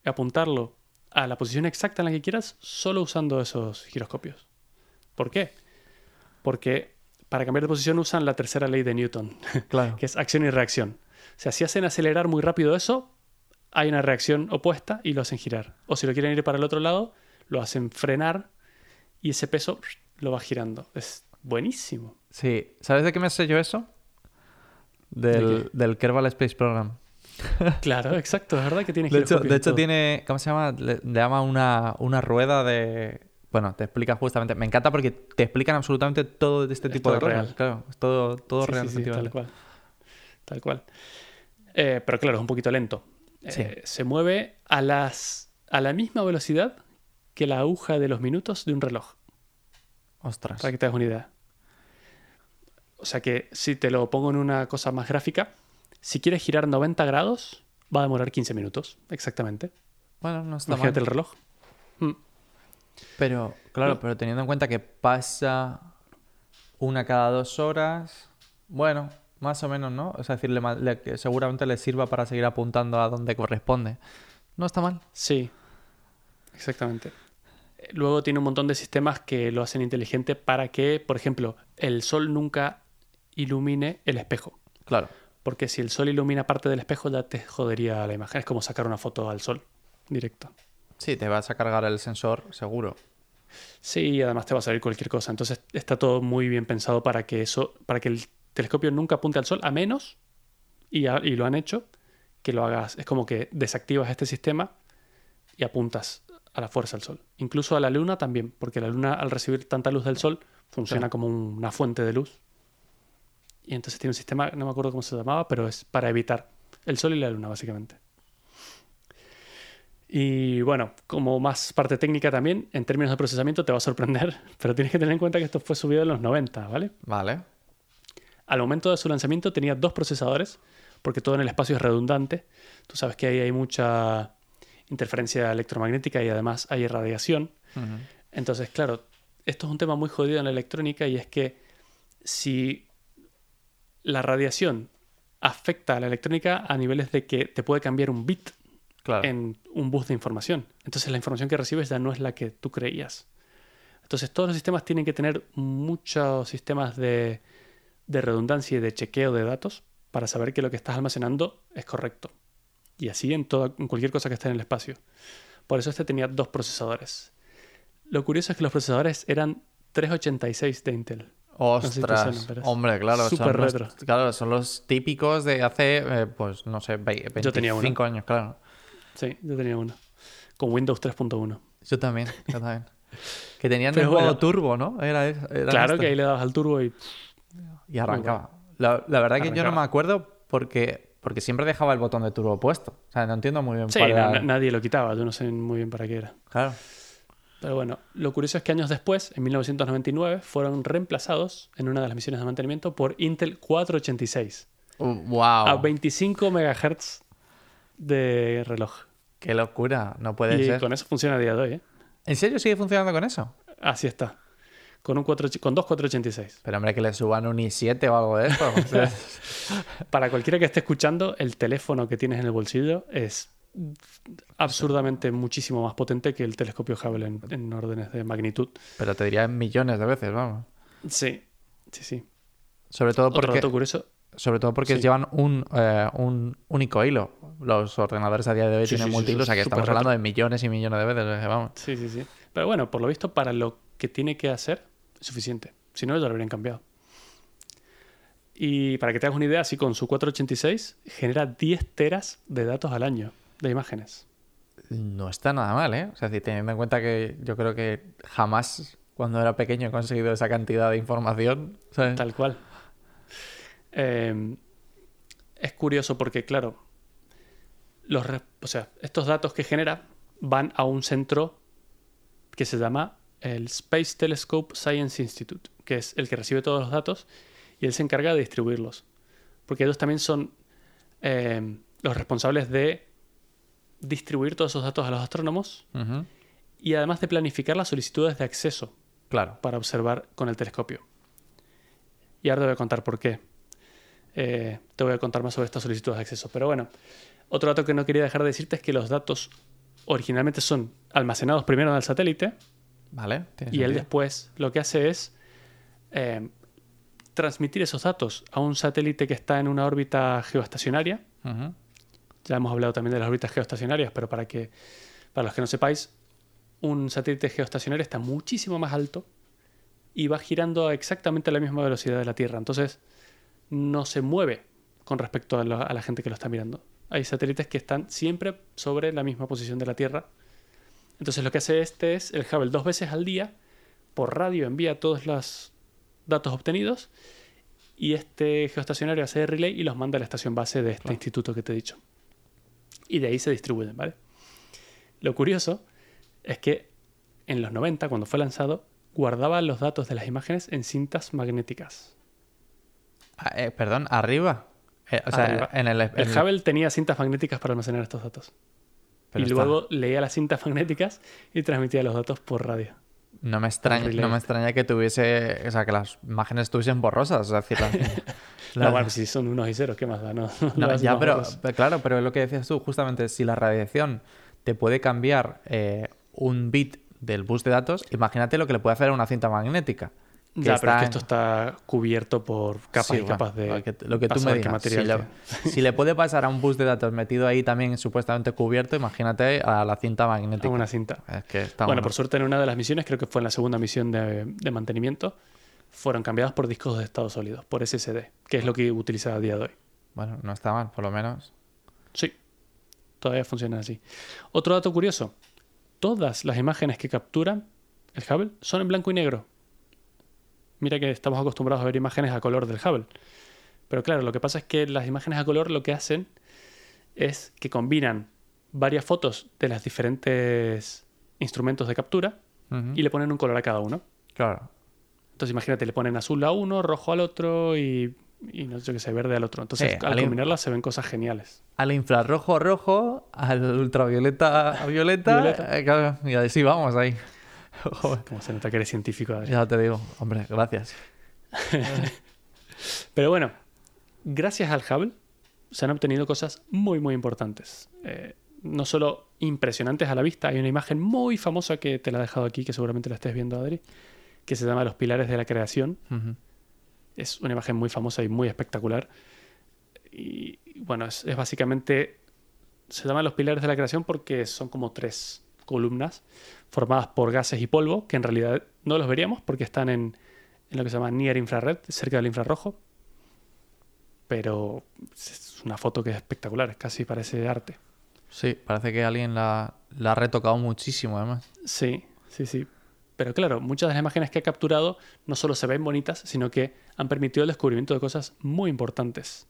y apuntarlo a la posición exacta en la que quieras solo usando esos giroscopios. ¿Por qué? Porque para cambiar de posición usan la tercera ley de Newton, Claro. que es acción y reacción. O sea, si hacen acelerar muy rápido eso, hay una reacción opuesta y lo hacen girar. O si lo quieren ir para el otro lado, lo hacen frenar y ese peso lo va girando. Es buenísimo. Sí. ¿Sabes de qué me sé yo eso? del, del Kerbal Space Program. Claro, exacto, es verdad que tiene De hecho, de hecho tiene, ¿cómo se llama? Le, le llama una, una rueda de... Bueno, te explica justamente... Me encanta porque te explican absolutamente todo de este Es tipo de cosas. real. Claro, es todo, todo Sí, real. sí, sí, tal cual. Tal cual. Eh, pero claro, es un poquito lento. Sí. Eh, se mueve a, las, a la misma velocidad que la aguja de los minutos de un reloj, Ostras. para que te hagas una idea. O sea que si te lo pongo en una cosa más gráfica, si quieres girar 90 grados, va a demorar 15 minutos, exactamente. Bueno, no está mal. Imagínate el reloj. Mm. Pero, claro, No. pero teniendo en cuenta que pasa una cada dos horas, bueno, más o menos, ¿no? O sea, decirle seguramente le sirva para seguir apuntando a donde corresponde. No está mal. Sí, exactamente. Luego tiene un montón de sistemas que lo hacen inteligente para que, por ejemplo, el sol nunca ilumine el espejo. Claro. Porque si el sol ilumina parte del espejo ya te jodería la imagen. Es como sacar una foto al sol directo. Sí, te vas a cargar el sensor, seguro. Sí, y además te va a salir cualquier cosa. Entonces está todo muy bien pensado para que eso, para que el telescopio nunca apunte al sol, a menos, y, a- y lo han hecho, que lo hagas. Es como que desactivas este sistema y apuntas a la fuerza al sol. Incluso a la luna también, porque la luna al recibir tanta luz del sol funciona Claro. como un- una fuente de luz. Y entonces tiene un sistema, no me acuerdo cómo se llamaba, pero es para evitar el sol y la luna, básicamente. Y bueno, como más parte técnica también, en términos de procesamiento te va a sorprender, pero tienes que tener en cuenta que esto fue subido en los 90, ¿vale? Vale. Al momento de su lanzamiento tenía dos procesadores, porque todo en el espacio es redundante. Tú sabes que ahí hay mucha interferencia electromagnética y además hay radiación. Entonces, claro, esto es un tema muy jodido en la electrónica y es que si la radiación afecta a la electrónica a niveles de que te puede cambiar un bit Claro. en un bus de información. Entonces la información que recibes ya no es la que tú creías. Entonces todos los sistemas tienen que tener muchos sistemas de, de redundancia y de chequeo de datos para saber que lo que estás almacenando es correcto. Y así en, toda, en cualquier cosa que esté en el espacio. Por eso este tenía dos procesadores. Lo curioso es que los procesadores eran 386 de Intel. Sé si te Ostras, suena, hombre, claro, son los, retro. claro, son los típicos de hace, eh, pues no sé, vei- 25 Yo tenía uno. años, claro. Sí, yo tenía uno. Con Windows 3.1. Yo también, yo también. Que tenían Pero el bueno. turbo, ¿no? Era, era Claro esto. que ahí le dabas al turbo y Y arrancaba. La, la verdad que yo no Arrancaba. me acuerdo porque, porque siempre dejaba el botón de turbo puesto. O sea, no entiendo muy bien Sí, na- nadie lo quitaba, yo no sé muy bien para qué era. Claro. Pero bueno, lo curioso es que años después, en 1999, fueron reemplazados en una de las misiones de mantenimiento por Intel 486 Uh, wow. a 25 MHz de reloj. Qué locura. No puede y ser. con eso funciona a día de hoy, ¿eh? ¿En serio sigue funcionando con eso? Así está. Con, un 4, con dos 486. Pero hombre, que le suban un i7 o algo de esto. O sea, Para cualquiera que esté escuchando, el teléfono que tienes en el bolsillo es absurdamente muchísimo más potente que el telescopio Hubble en, en órdenes de magnitud. pero te diría millones de veces, vamos. Sí, sí, sí. Sobre todo Otro porque, dato curioso. sobre todo porque Sí. llevan un, eh, un único hilo. Los ordenadores a día de hoy Sí, tienen sí, sí, multihilo, o sea que es estamos hablando de millones y millones de veces. vamos. Sí, sí, sí. Pero bueno, por lo visto, para lo que tiene que hacer, es suficiente. Si no, ya lo habrían cambiado. Y para que te hagas una idea, así con su 486 genera 10 teras de datos al año de imágenes. No está nada mal, ¿eh? O sea, si teniendo en cuenta que yo creo que jamás cuando era pequeño he conseguido esa cantidad de información. ¿sabes? Tal cual. Eh, es curioso porque, claro, los, o sea, estos datos que genera van a un centro que se llama el Space Telescope Science Institute, que es el que recibe todos los datos y él se encarga de distribuirlos. Porque ellos también son eh, los responsables de distribuir todos esos datos a los astrónomos y además de planificar las solicitudes de acceso Claro. para observar con el telescopio. Y ahora te voy a contar por qué. Eh, te voy a contar más sobre estas solicitudes de acceso. Pero bueno, otro dato que no quería dejar de decirte es que los datos originalmente son almacenados primero en el satélite Vale. y él después lo que hace es eh, transmitir esos datos a un satélite que está en una órbita geoestacionaria. Ya hemos hablado también de las órbitas geoestacionarias, pero para que para los que no sepáis, un satélite geoestacionario está muchísimo más alto y va girando a exactamente la misma velocidad de la Tierra. Entonces, no se mueve con respecto a, lo- a la gente que lo está mirando. Hay satélites que están siempre sobre la misma posición de la Tierra. Entonces lo que hace este es, el Hubble dos veces al día, por radio envía todos los datos obtenidos y este geoestacionario hace de relay y los manda a la estación base de este Claro. instituto que te he dicho. Y de ahí se distribuyen, ¿vale? Lo curioso es que en los 90, cuando fue lanzado, guardaba los datos de las imágenes en cintas magnéticas. Ah, eh, perdón, arriba. Eh, o sea, en el, en El el- Hubble tenía cintas magnéticas para almacenar estos datos. pero y está- luego leía las cintas magnéticas y transmitía los datos por radio. No me extraña, relay. no me extraña que tuviese, o sea, que las imágenes estuviesen borrosas, es decir, la- la- No, bueno, si son unos y ceros, ¿qué más da? No, No, ya, pero, pero claro, pero es lo que decías tú, justamente, si la radiación te puede cambiar eh, un bit del bus de datos, imagínate lo que le puede hacer a una cinta magnética. Ya, pero es que esto está cubierto por capas Sí, y bueno, capas de. lo que, lo que tú a me digas. Si material le, si le puede pasar a un bus de datos metido ahí también supuestamente cubierto, imagínate a la cinta a magnética. una cinta. Es que está Bueno, por suerte en una de las misiones, creo que fue en la segunda misión de, de mantenimiento, fueron cambiados por discos de estado sólido, por SSD, que es lo que utiliza a día de hoy. Bueno, no está mal, por lo menos. Sí, todavía funciona así. Otro dato curioso, todas las imágenes que capturan el Hubble son en blanco y negro. Mira que estamos acostumbrados a ver imágenes a color del Hubble. Pero claro, lo que pasa es que las imágenes a color lo que hacen es que combinan varias fotos de los diferentes instrumentos de captura y le ponen un color a cada uno. Claro. Entonces imagínate, le ponen azul a uno, rojo al otro y, y no sé qué sé, verde al otro. Entonces al al in- combinarlas se ven cosas geniales. Al infrarrojo rojo, al ultravioleta violeta. Violeta. eh, y así vamos ahí. Joder, Como se nota que eres científico. Adri. ya te digo, hombre, gracias. Pero bueno, gracias al Hubble se han obtenido cosas muy, muy importantes. Eh, no solo impresionantes a la vista, hay una imagen muy famosa que te la he dejado aquí, que seguramente la estés viendo, Adri, que se llama Los Pilares de la Creación. Es una imagen muy famosa y muy espectacular. Y bueno, es, es básicamente. Se llama Los Pilares de la Creación porque son como tres columnas formadas por gases y polvo, que en realidad no los veríamos porque están en, en lo que se llama Near Infrared, cerca del infrarrojo. Pero es una foto que es espectacular, casi parece arte. Sí, parece que alguien la, la ha retocado muchísimo, además. Sí, sí, sí. Pero claro, muchas de las imágenes que ha capturado no solo se ven bonitas, sino que han permitido el descubrimiento de cosas muy importantes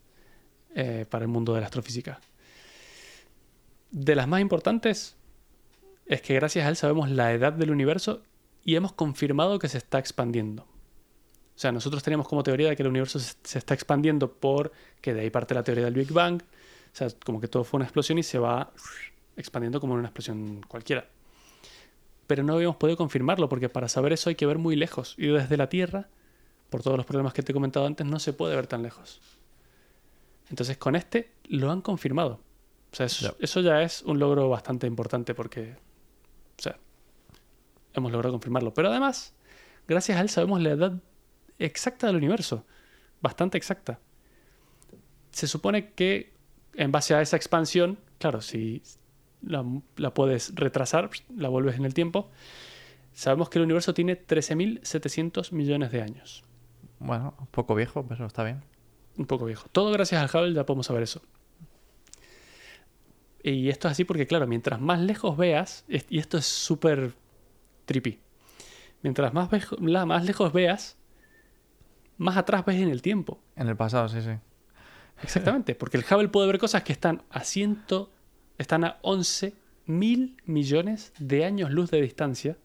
eh, para el mundo de la astrofísica. De las más importantes es que gracias a él sabemos la edad del universo y hemos confirmado que se está expandiendo. O sea, nosotros teníamos como teoría de que el universo se está expandiendo porque de ahí parte la teoría del Big Bang. O sea, como que todo fue una explosión y se va expandiendo como en una explosión cualquiera pero no habíamos podido confirmarlo porque para saber eso hay que ver muy lejos y desde la Tierra, por todos los problemas que te he comentado antes, no se puede ver tan lejos. Entonces con este lo han confirmado. O sea, eso, Ya. eso ya es un logro bastante importante porque, o sea, hemos logrado confirmarlo. Pero además, gracias a él sabemos la edad exacta del universo, bastante exacta. Se supone que en base a esa expansión, claro, si la, la puedes retrasar, la vuelves en el tiempo, sabemos que el universo tiene 13.700 millones de años. Bueno, un poco viejo, pero está bien. Un poco viejo. Todo gracias al Hubble ya podemos saber eso. Y esto es así porque, claro, mientras más lejos veas, y esto es súper trippy, mientras más, vejo- la- más lejos veas, más atrás ves en el tiempo. En el pasado, sí, sí. Exactamente, porque el Hubble puede ver cosas que están a ciento, están a 11 mil millones de años luz de distancia,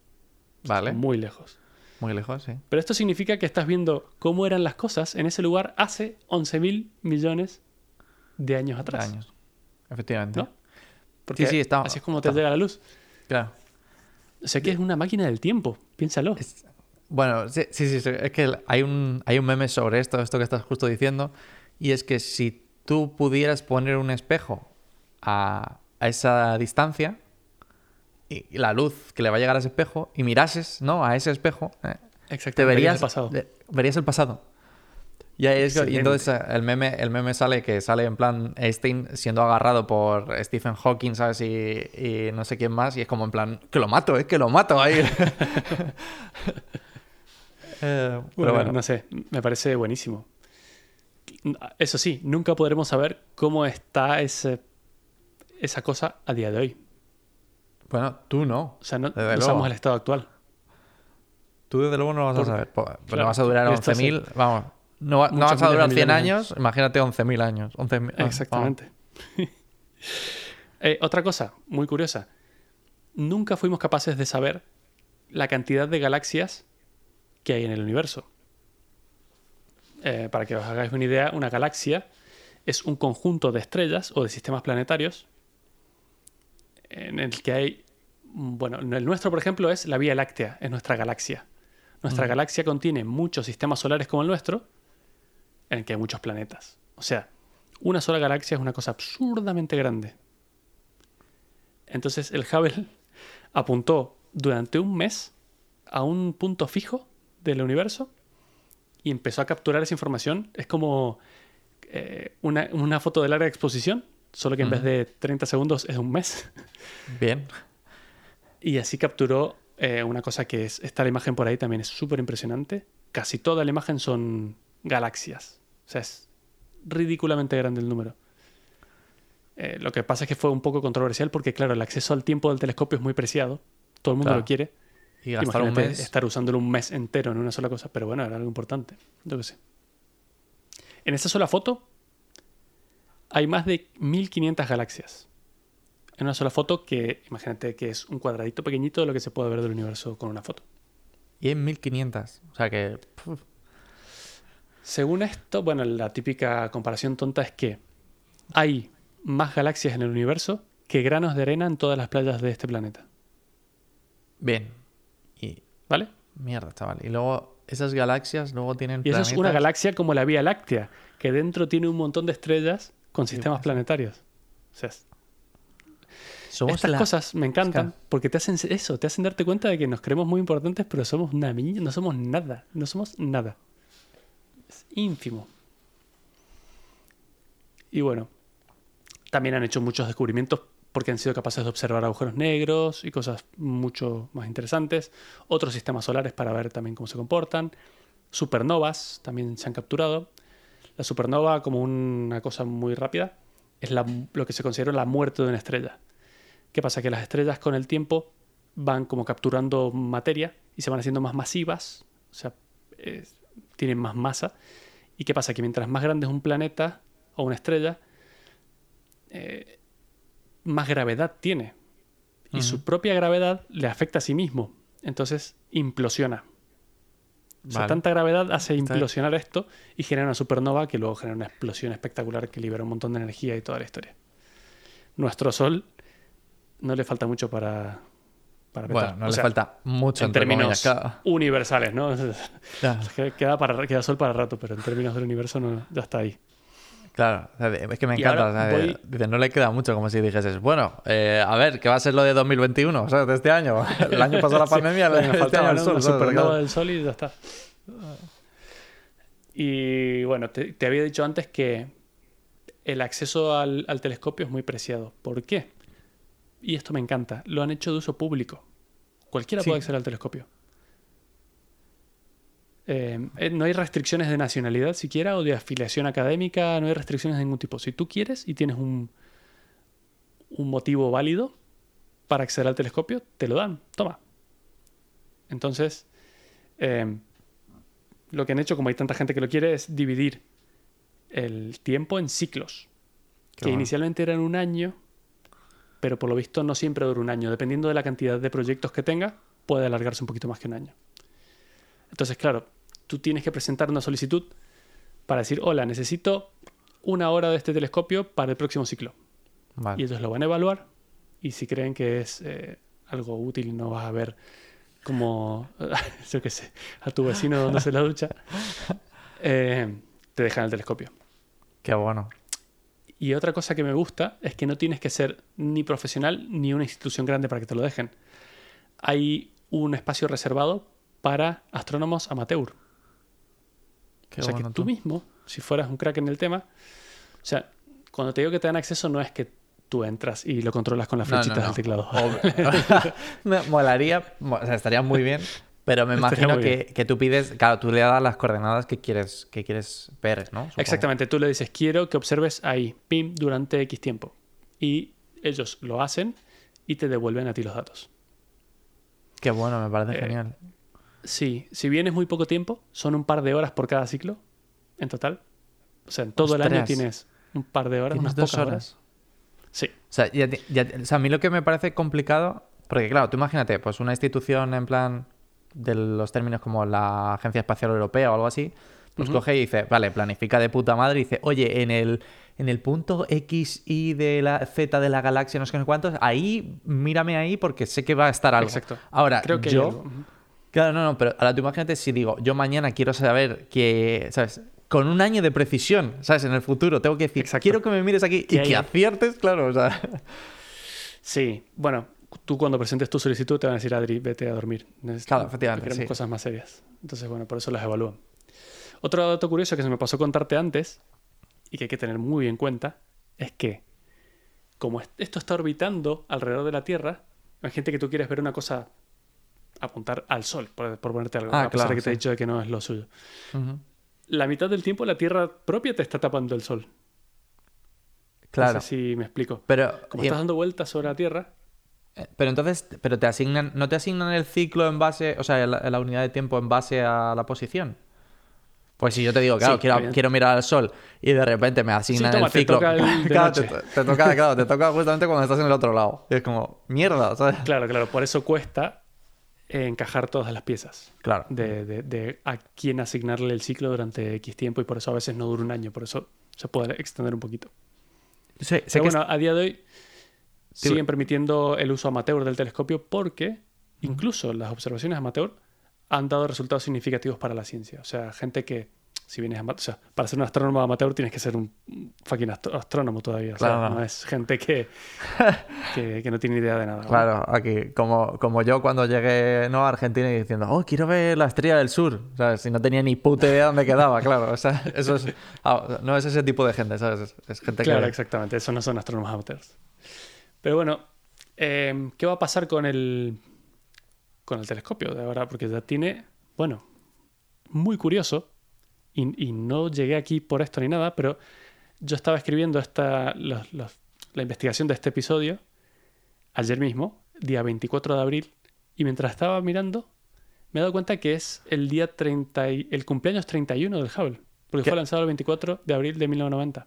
Vale. muy lejos. Muy lejos, sí. Pero esto significa que estás viendo cómo eran las cosas en ese lugar hace 11 mil millones de años De atrás. años. Efectivamente. ¿No? Porque Sí, sí, está- así es como te llega la luz. Claro. O sea que es una máquina del tiempo, piénsalo. Es- Bueno, sí, sí, sí, sí, Es que hay un, hay un meme sobre esto, esto que estás justo diciendo. Y es que si tú pudieras poner un espejo a, a esa distancia y, y la luz que le va a llegar a ese espejo y mirases, ¿no? A ese espejo, eh, Exactamente. te verías el pasado. verías el pasado. Y, ahí es- y Excelente. entonces eh, el meme, el meme sale que sale en plan Einstein siendo agarrado por Stephen Hawking, ¿sabes? Y, y no sé quién más. Y es como en plan, que lo mato, es que lo mato ahí. Eh, pero Bueno, bueno, no sé, me parece buenísimo. Eso sí, nunca podremos saber cómo está ese, esa cosa a día de hoy. Bueno, tú no. O sea, no, no sabemos el estado actual. Tú desde luego no lo vas a saber. Pues, pues claro, no vas a durar esto 11.000, vamos. No, va- no vas a durar miles de 100 millones de años, imagínate 11.000 años. 11.000, ah, Exactamente. Eh, otra cosa muy curiosa. Nunca fuimos capaces de saber la cantidad de galaxias que hay en el universo. Eh, para que os hagáis una idea, una galaxia es un conjunto de estrellas o de sistemas planetarios en el que hay, bueno, el nuestro por ejemplo es la Vía Láctea, es nuestra galaxia. Nuestra galaxia contiene muchos sistemas solares como el nuestro, en el que hay muchos planetas. O sea, una sola galaxia es una cosa absurdamente grande. Entonces el Hubble apuntó durante un mes a un punto fijo del universo y empezó a capturar esa información. Es como eh, una, una foto de larga exposición, solo que en vez de 30 segundos es un mes. Bien. Y así capturó eh, una cosa que es, está la imagen por ahí también es súper impresionante. Casi toda la imagen son galaxias. O sea, es ridículamente grande el número. Eh, lo que pasa es que fue un poco controversial porque, claro, el acceso al tiempo del telescopio es muy preciado. Todo el mundo Claro. lo quiere. Y gastar un mes. estar usándolo un mes entero en una sola cosa. Pero bueno, era algo importante. Yo qué sé. En esta sola foto hay más de 1500 galaxias. En una sola foto que, imagínate que es un cuadradito pequeñito de lo que se puede ver del universo con una foto. Y en 1500. O sea que. puf, Según esto, bueno, la típica comparación tonta es que hay más galaxias en el universo que granos de arena en todas las playas de este planeta. Bien. Y. ¿Vale? Mierda, chaval. Y luego esas galaxias luego tienen. Y eso es una planetas. galaxia como la Vía Láctea, que dentro tiene un montón de estrellas con sistemas planetarios. O sea, es- Somos estas la- cosas me encantan porque te hacen eso, te hacen darte cuenta de que nos creemos muy importantes, pero somos una milla, no somos nada, no somos nada. Es ínfimo. Y bueno, también han hecho muchos descubrimientos porque han sido capaces de observar agujeros negros y cosas mucho más interesantes. Otros sistemas solares para ver también cómo se comportan. Supernovas también se han capturado. La supernova, como una cosa muy rápida, es la- lo que se considera la muerte de una estrella. ¿Qué pasa? Que las estrellas con el tiempo van como capturando materia y se van haciendo más masivas, o sea, eh, tienen más masa. ¿Y qué pasa? Que mientras más grande es un planeta o una estrella, eh, más gravedad tiene. Y su propia gravedad le afecta a sí mismo. Entonces implosiona. O sea, Vale. tanta gravedad hace implosionar esto y genera una supernova que luego genera una explosión espectacular que libera un montón de energía y toda la historia. Nuestro Sol no le falta mucho para, para Bueno, no O le sea, falta mucho en términos comillas, universales, ¿no? Queda, para, queda Sol para rato, pero en términos del universo no, ya está ahí. Claro, es que me encanta. ahora o sea, voy- dice, no le queda mucho, como si dijeses, bueno, eh, a ver, ¿qué va a ser lo de 2021? O sea, de este año. El año pasado la Sí, pandemia, que el nos este faltaba, año el sol. ¿sabes? supernova Claro. del Sol y ya está. Y bueno, te, te había dicho antes que el acceso al, al telescopio es muy preciado. ¿Por qué? Y esto me encanta. Lo han hecho de uso público. Cualquiera Sí. puede acceder al telescopio. Eh, eh, no hay restricciones de nacionalidad siquiera o de afiliación académica, no hay restricciones de ningún tipo. Si tú quieres y tienes un, un motivo válido para acceder al telescopio, te lo dan. Toma. Entonces, eh, lo que han hecho, como hay tanta gente que lo quiere, es dividir el tiempo en ciclos. Qué que bueno. inicialmente eran un año, pero por lo visto no siempre dura un año. Dependiendo de la cantidad de proyectos que tenga, puede alargarse un poquito más que un año. Entonces, claro, tú tienes que presentar una solicitud para decir, hola, necesito una hora de este telescopio para el próximo ciclo. Vale. Y ellos lo van a evaluar y si creen que es eh, algo útil, no vas a ver como, yo qué sé, a tu vecino dándose la ducha, eh, te dejan el telescopio. Qué bueno. Y otra cosa que me gusta es que no tienes que ser ni profesional ni una institución grande para que te lo dejen. Hay un espacio reservado para astrónomos amateur. Qué o sea bueno que tú tú. mismo, si fueras un crack en el tema, o sea, cuando te digo que te dan acceso no es que tú entras y lo controlas con las No, no, flechitas no. del teclado. Obvio. Me molaría, mo- o sea, estaría muy bien, Pero me imagino que, que tú pides, claro, tú le das las coordenadas que quieres, que quieres ver, ¿no? Supongo. Exactamente, tú le dices, quiero que observes ahí, pim, durante X tiempo. Y ellos lo hacen y te devuelven a ti los datos. Qué bueno, me parece Eh, genial. Sí, si bien es muy poco tiempo, son un par de horas por cada ciclo en total. O sea, en todo el año tienes un par de horas, unas dos pocas horas. Sí, O sea, ya te- ya te- o sea, a mí lo que me parece complicado, porque claro, tú imagínate, pues una institución en plan de los términos como la Agencia Espacial Europea o algo así, pues coge y dice, vale, planifica de puta madre y dice, oye, en el, en el punto X, Y de la Z de la galaxia, no sé cuántos, ahí, mírame ahí porque sé que va a estar algo. exacto. Ahora, Creo que hay yo... algo. Claro, no, no, pero ahora tú imagínate si digo, yo mañana quiero saber que, ¿sabes? Con un año de precisión, ¿sabes? En el futuro tengo que decir, Exacto. quiero que me mires aquí y ¿Qué hay? que aciertes, claro, o sea... Sí, bueno, tú cuando presentes tu solicitud te van a decir, Adri, vete a dormir. Claro, efectivamente, Queremos sí. cosas más serias. Entonces, bueno, por eso las evalúan. Otro dato curioso que se me pasó contarte antes y que hay que tener muy en cuenta es que como est- esto está orbitando alrededor de la Tierra, imagínate que tú quieres ver una cosa apuntar al Sol, por, por ponerte algo, Ah, a pesar claro, de que te he dicho de que no es lo suyo. La mitad del tiempo la Tierra propia te está tapando el Sol. Claro. No sé si me explico. Pero, Como y- estás dando vueltas sobre la Tierra, eh, pero entonces, pero te asignan, ¿no te asignan el ciclo en base, o sea, la, la unidad de tiempo en base a la posición? Pues si yo te digo, claro, Sí, quiero, quiero mirar al sol y de repente me asignan toma, el te ciclo. toca el de claro, te, noche. te toca, claro, te toca justamente cuando estás en el otro lado. Y es como, mierda, ¿sabes? Claro, claro, por eso cuesta encajar todas las piezas Claro. de, de- de a quién asignarle el ciclo durante X tiempo y por eso a veces no dura un año, por eso se puede extender un poquito. Sé, sé Pero que bueno, a día de hoy Sí, siguen permitiendo el uso amateur del telescopio porque incluso las observaciones amateur han dado resultados significativos para la ciencia. O sea, gente que, si vienes ama- o sea, para ser un astrónomo amateur tienes que ser un fucking astrónomo todavía. O sea, Claro. no es gente que, que, que no tiene idea de nada. Claro, aquí, como, como yo cuando llegué ¿no? a Argentina y diciendo, oh, quiero ver la estrella del sur, ¿sabes? Si no tenía ni puta idea dónde quedaba, claro. O sea, eso es, ah, no es ese tipo de gente, ¿sabes? Es, es gente Claro, que... exactamente. Esos no son astrónomos amateurs. Pero bueno, eh, ¿qué va a pasar con el, con el telescopio de ahora? Porque ya tiene, bueno, muy curioso, y, y no llegué aquí por esto ni nada, pero yo estaba escribiendo esta, los- los- la investigación de este episodio ayer mismo, día 24 de abril, y mientras estaba mirando, me he dado cuenta que es el día 30, y- el cumpleaños 31 del Hubble, porque ¿Qué? fue lanzado el 24 de abril de 1990.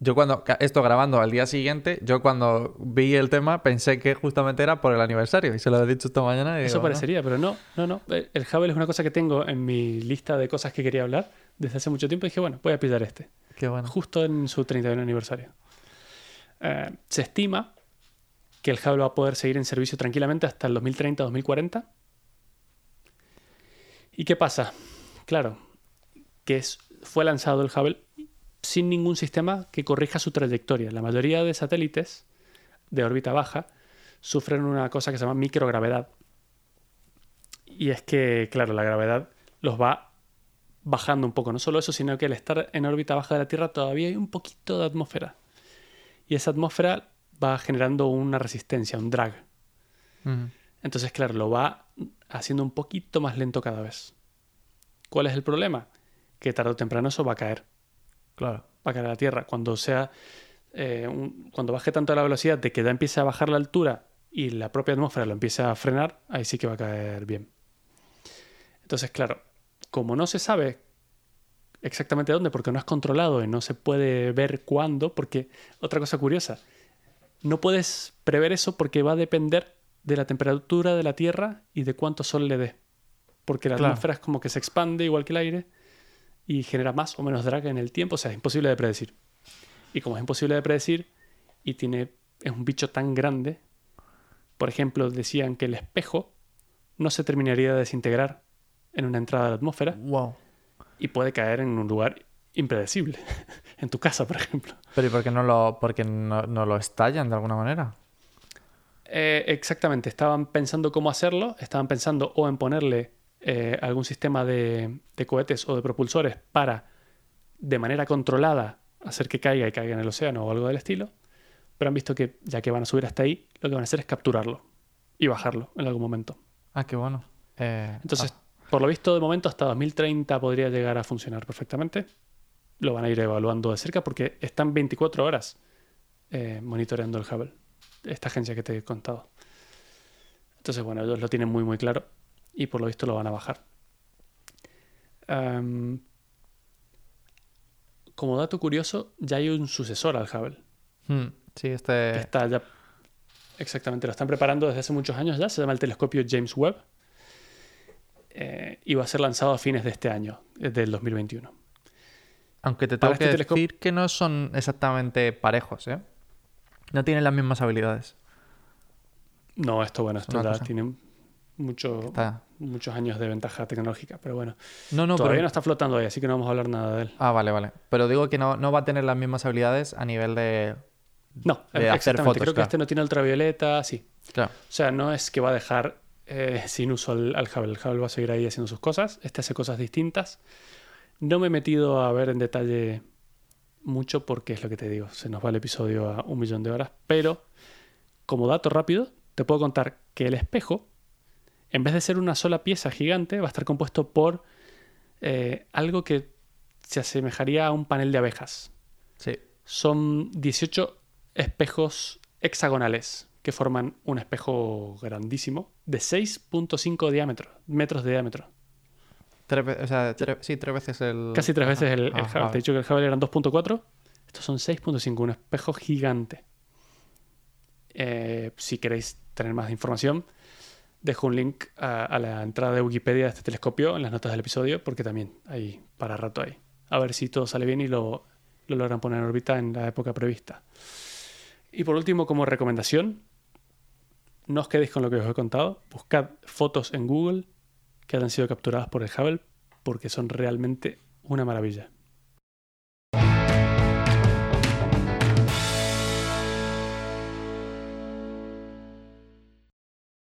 Yo cuando, esto grabando al día siguiente, yo cuando vi el tema pensé que justamente era por el aniversario y se lo he dicho esta mañana y Eso digo, parecería, pero no, no, no. El Hubble es una cosa que tengo en mi lista de cosas que quería hablar desde hace mucho tiempo y dije, bueno, voy a pillar este, "No, Qué bueno. justo en su 31 aniversario. Eh, se estima que el Hubble va a poder seguir en servicio tranquilamente hasta el 2030-2040. ¿Y qué pasa? Claro, que es, fue lanzado el Hubble sin ningún sistema que corrija su trayectoria. La mayoría de satélites de órbita baja sufren una cosa que se llama microgravedad. Y es que, claro, la gravedad los va bajando un poco. No solo eso, sino que al estar en órbita baja de la Tierra todavía hay un poquito de atmósfera. Y esa atmósfera va generando una resistencia, un drag. Entonces, claro, lo va haciendo un poquito más lento cada vez. ¿Cuál es el problema? Que tarde o temprano eso va a caer. Claro. Va a caer a la Tierra. Cuando sea. eh, un- cuando baje tanto la velocidad de que ya empiece a bajar la altura y la propia atmósfera lo empiece a frenar, ahí sí que va a caer bien. Entonces, claro, como no se sabe exactamente dónde, porque no es controlado y no se puede ver cuándo, porque otra cosa curiosa, no puedes prever eso porque va a depender de la temperatura de la Tierra y de cuánto sol le dé. Porque la Claro. atmósfera es como que se expande igual que el aire y genera más o menos drag en el tiempo, o sea, es imposible de predecir. Y como es imposible de predecir y tiene es un bicho tan grande, por ejemplo, decían que el espejo no se terminaría de desintegrar en una entrada de la atmósfera Wow. y puede caer en un lugar impredecible, en tu casa, por ejemplo. Pero ¿y por qué no lo, porque no, no lo estallan de alguna manera? Eh, exactamente, estaban pensando cómo hacerlo, estaban pensando o en ponerle eh, algún sistema de, de cohetes o de propulsores para, de manera controlada, hacer que caiga y caiga en el océano o algo del estilo, pero han visto que ya que van a subir hasta ahí, lo que van a hacer es capturarlo y bajarlo en algún momento. Ah, qué bueno. Eh, Entonces, Por lo visto, de momento, hasta 2030 podría llegar a funcionar perfectamente. Lo van a ir evaluando de cerca porque están 24 horas eh, monitoreando el Hubble. Esta agencia que te he contado. Entonces, bueno, ellos lo tienen muy, muy claro y por lo visto lo van a bajar. Como dato curioso, ya hay un sucesor al Hubble. Hmm, sí, este... Está ya... Exactamente, lo están preparando desde hace muchos años ya. Se llama el telescopio James Webb. Eh, y va a ser lanzado a fines de este año, eh, del 2021. Aunque te tengo que este decir que no son exactamente parejos, ¿eh? No tienen las mismas habilidades. No, esto bueno, esto tiene mucho, muchos años de ventaja tecnológica, pero bueno. No, no, Todavía no está flotando ahí, así que no vamos a hablar nada de él. Ah, vale, vale. Pero digo que no, no va a tener las mismas habilidades a nivel de. No, de hacer fotos, Creo que este no tiene ultravioleta, sí. Claro. O sea, no es que va a dejar eh, sin uso al, al Hubble. El Hubble va a seguir ahí haciendo sus cosas. Este hace cosas distintas. No me he metido a ver en detalle mucho porque es lo que te digo, se nos va el episodio a un millón de horas, pero como dato rápido, te puedo contar que el espejo, en vez de ser una sola pieza gigante, va a estar compuesto por eh, algo que se asemejaría a un panel de abejas. Sí. Son 18 espejos hexagonales que forman un espejo grandísimo de 6.5 diámetros, metros de diámetro. o sea, sí, tres veces el... Casi tres veces el, el Te he dicho que el Hubble eran 2.4. Estos son 6.5, un espejo gigante. Eh, si queréis tener más información, dejo un link a, la entrada de Wikipedia de este telescopio en las notas del episodio, porque también hay para rato ahí. A ver si todo sale bien y lo, lo logran poner en órbita en la época prevista. Y por último, como recomendación, no os quedéis con lo que os he contado. Buscad fotos en Google que hayan sido capturadas por el Hubble, porque son realmente una maravilla.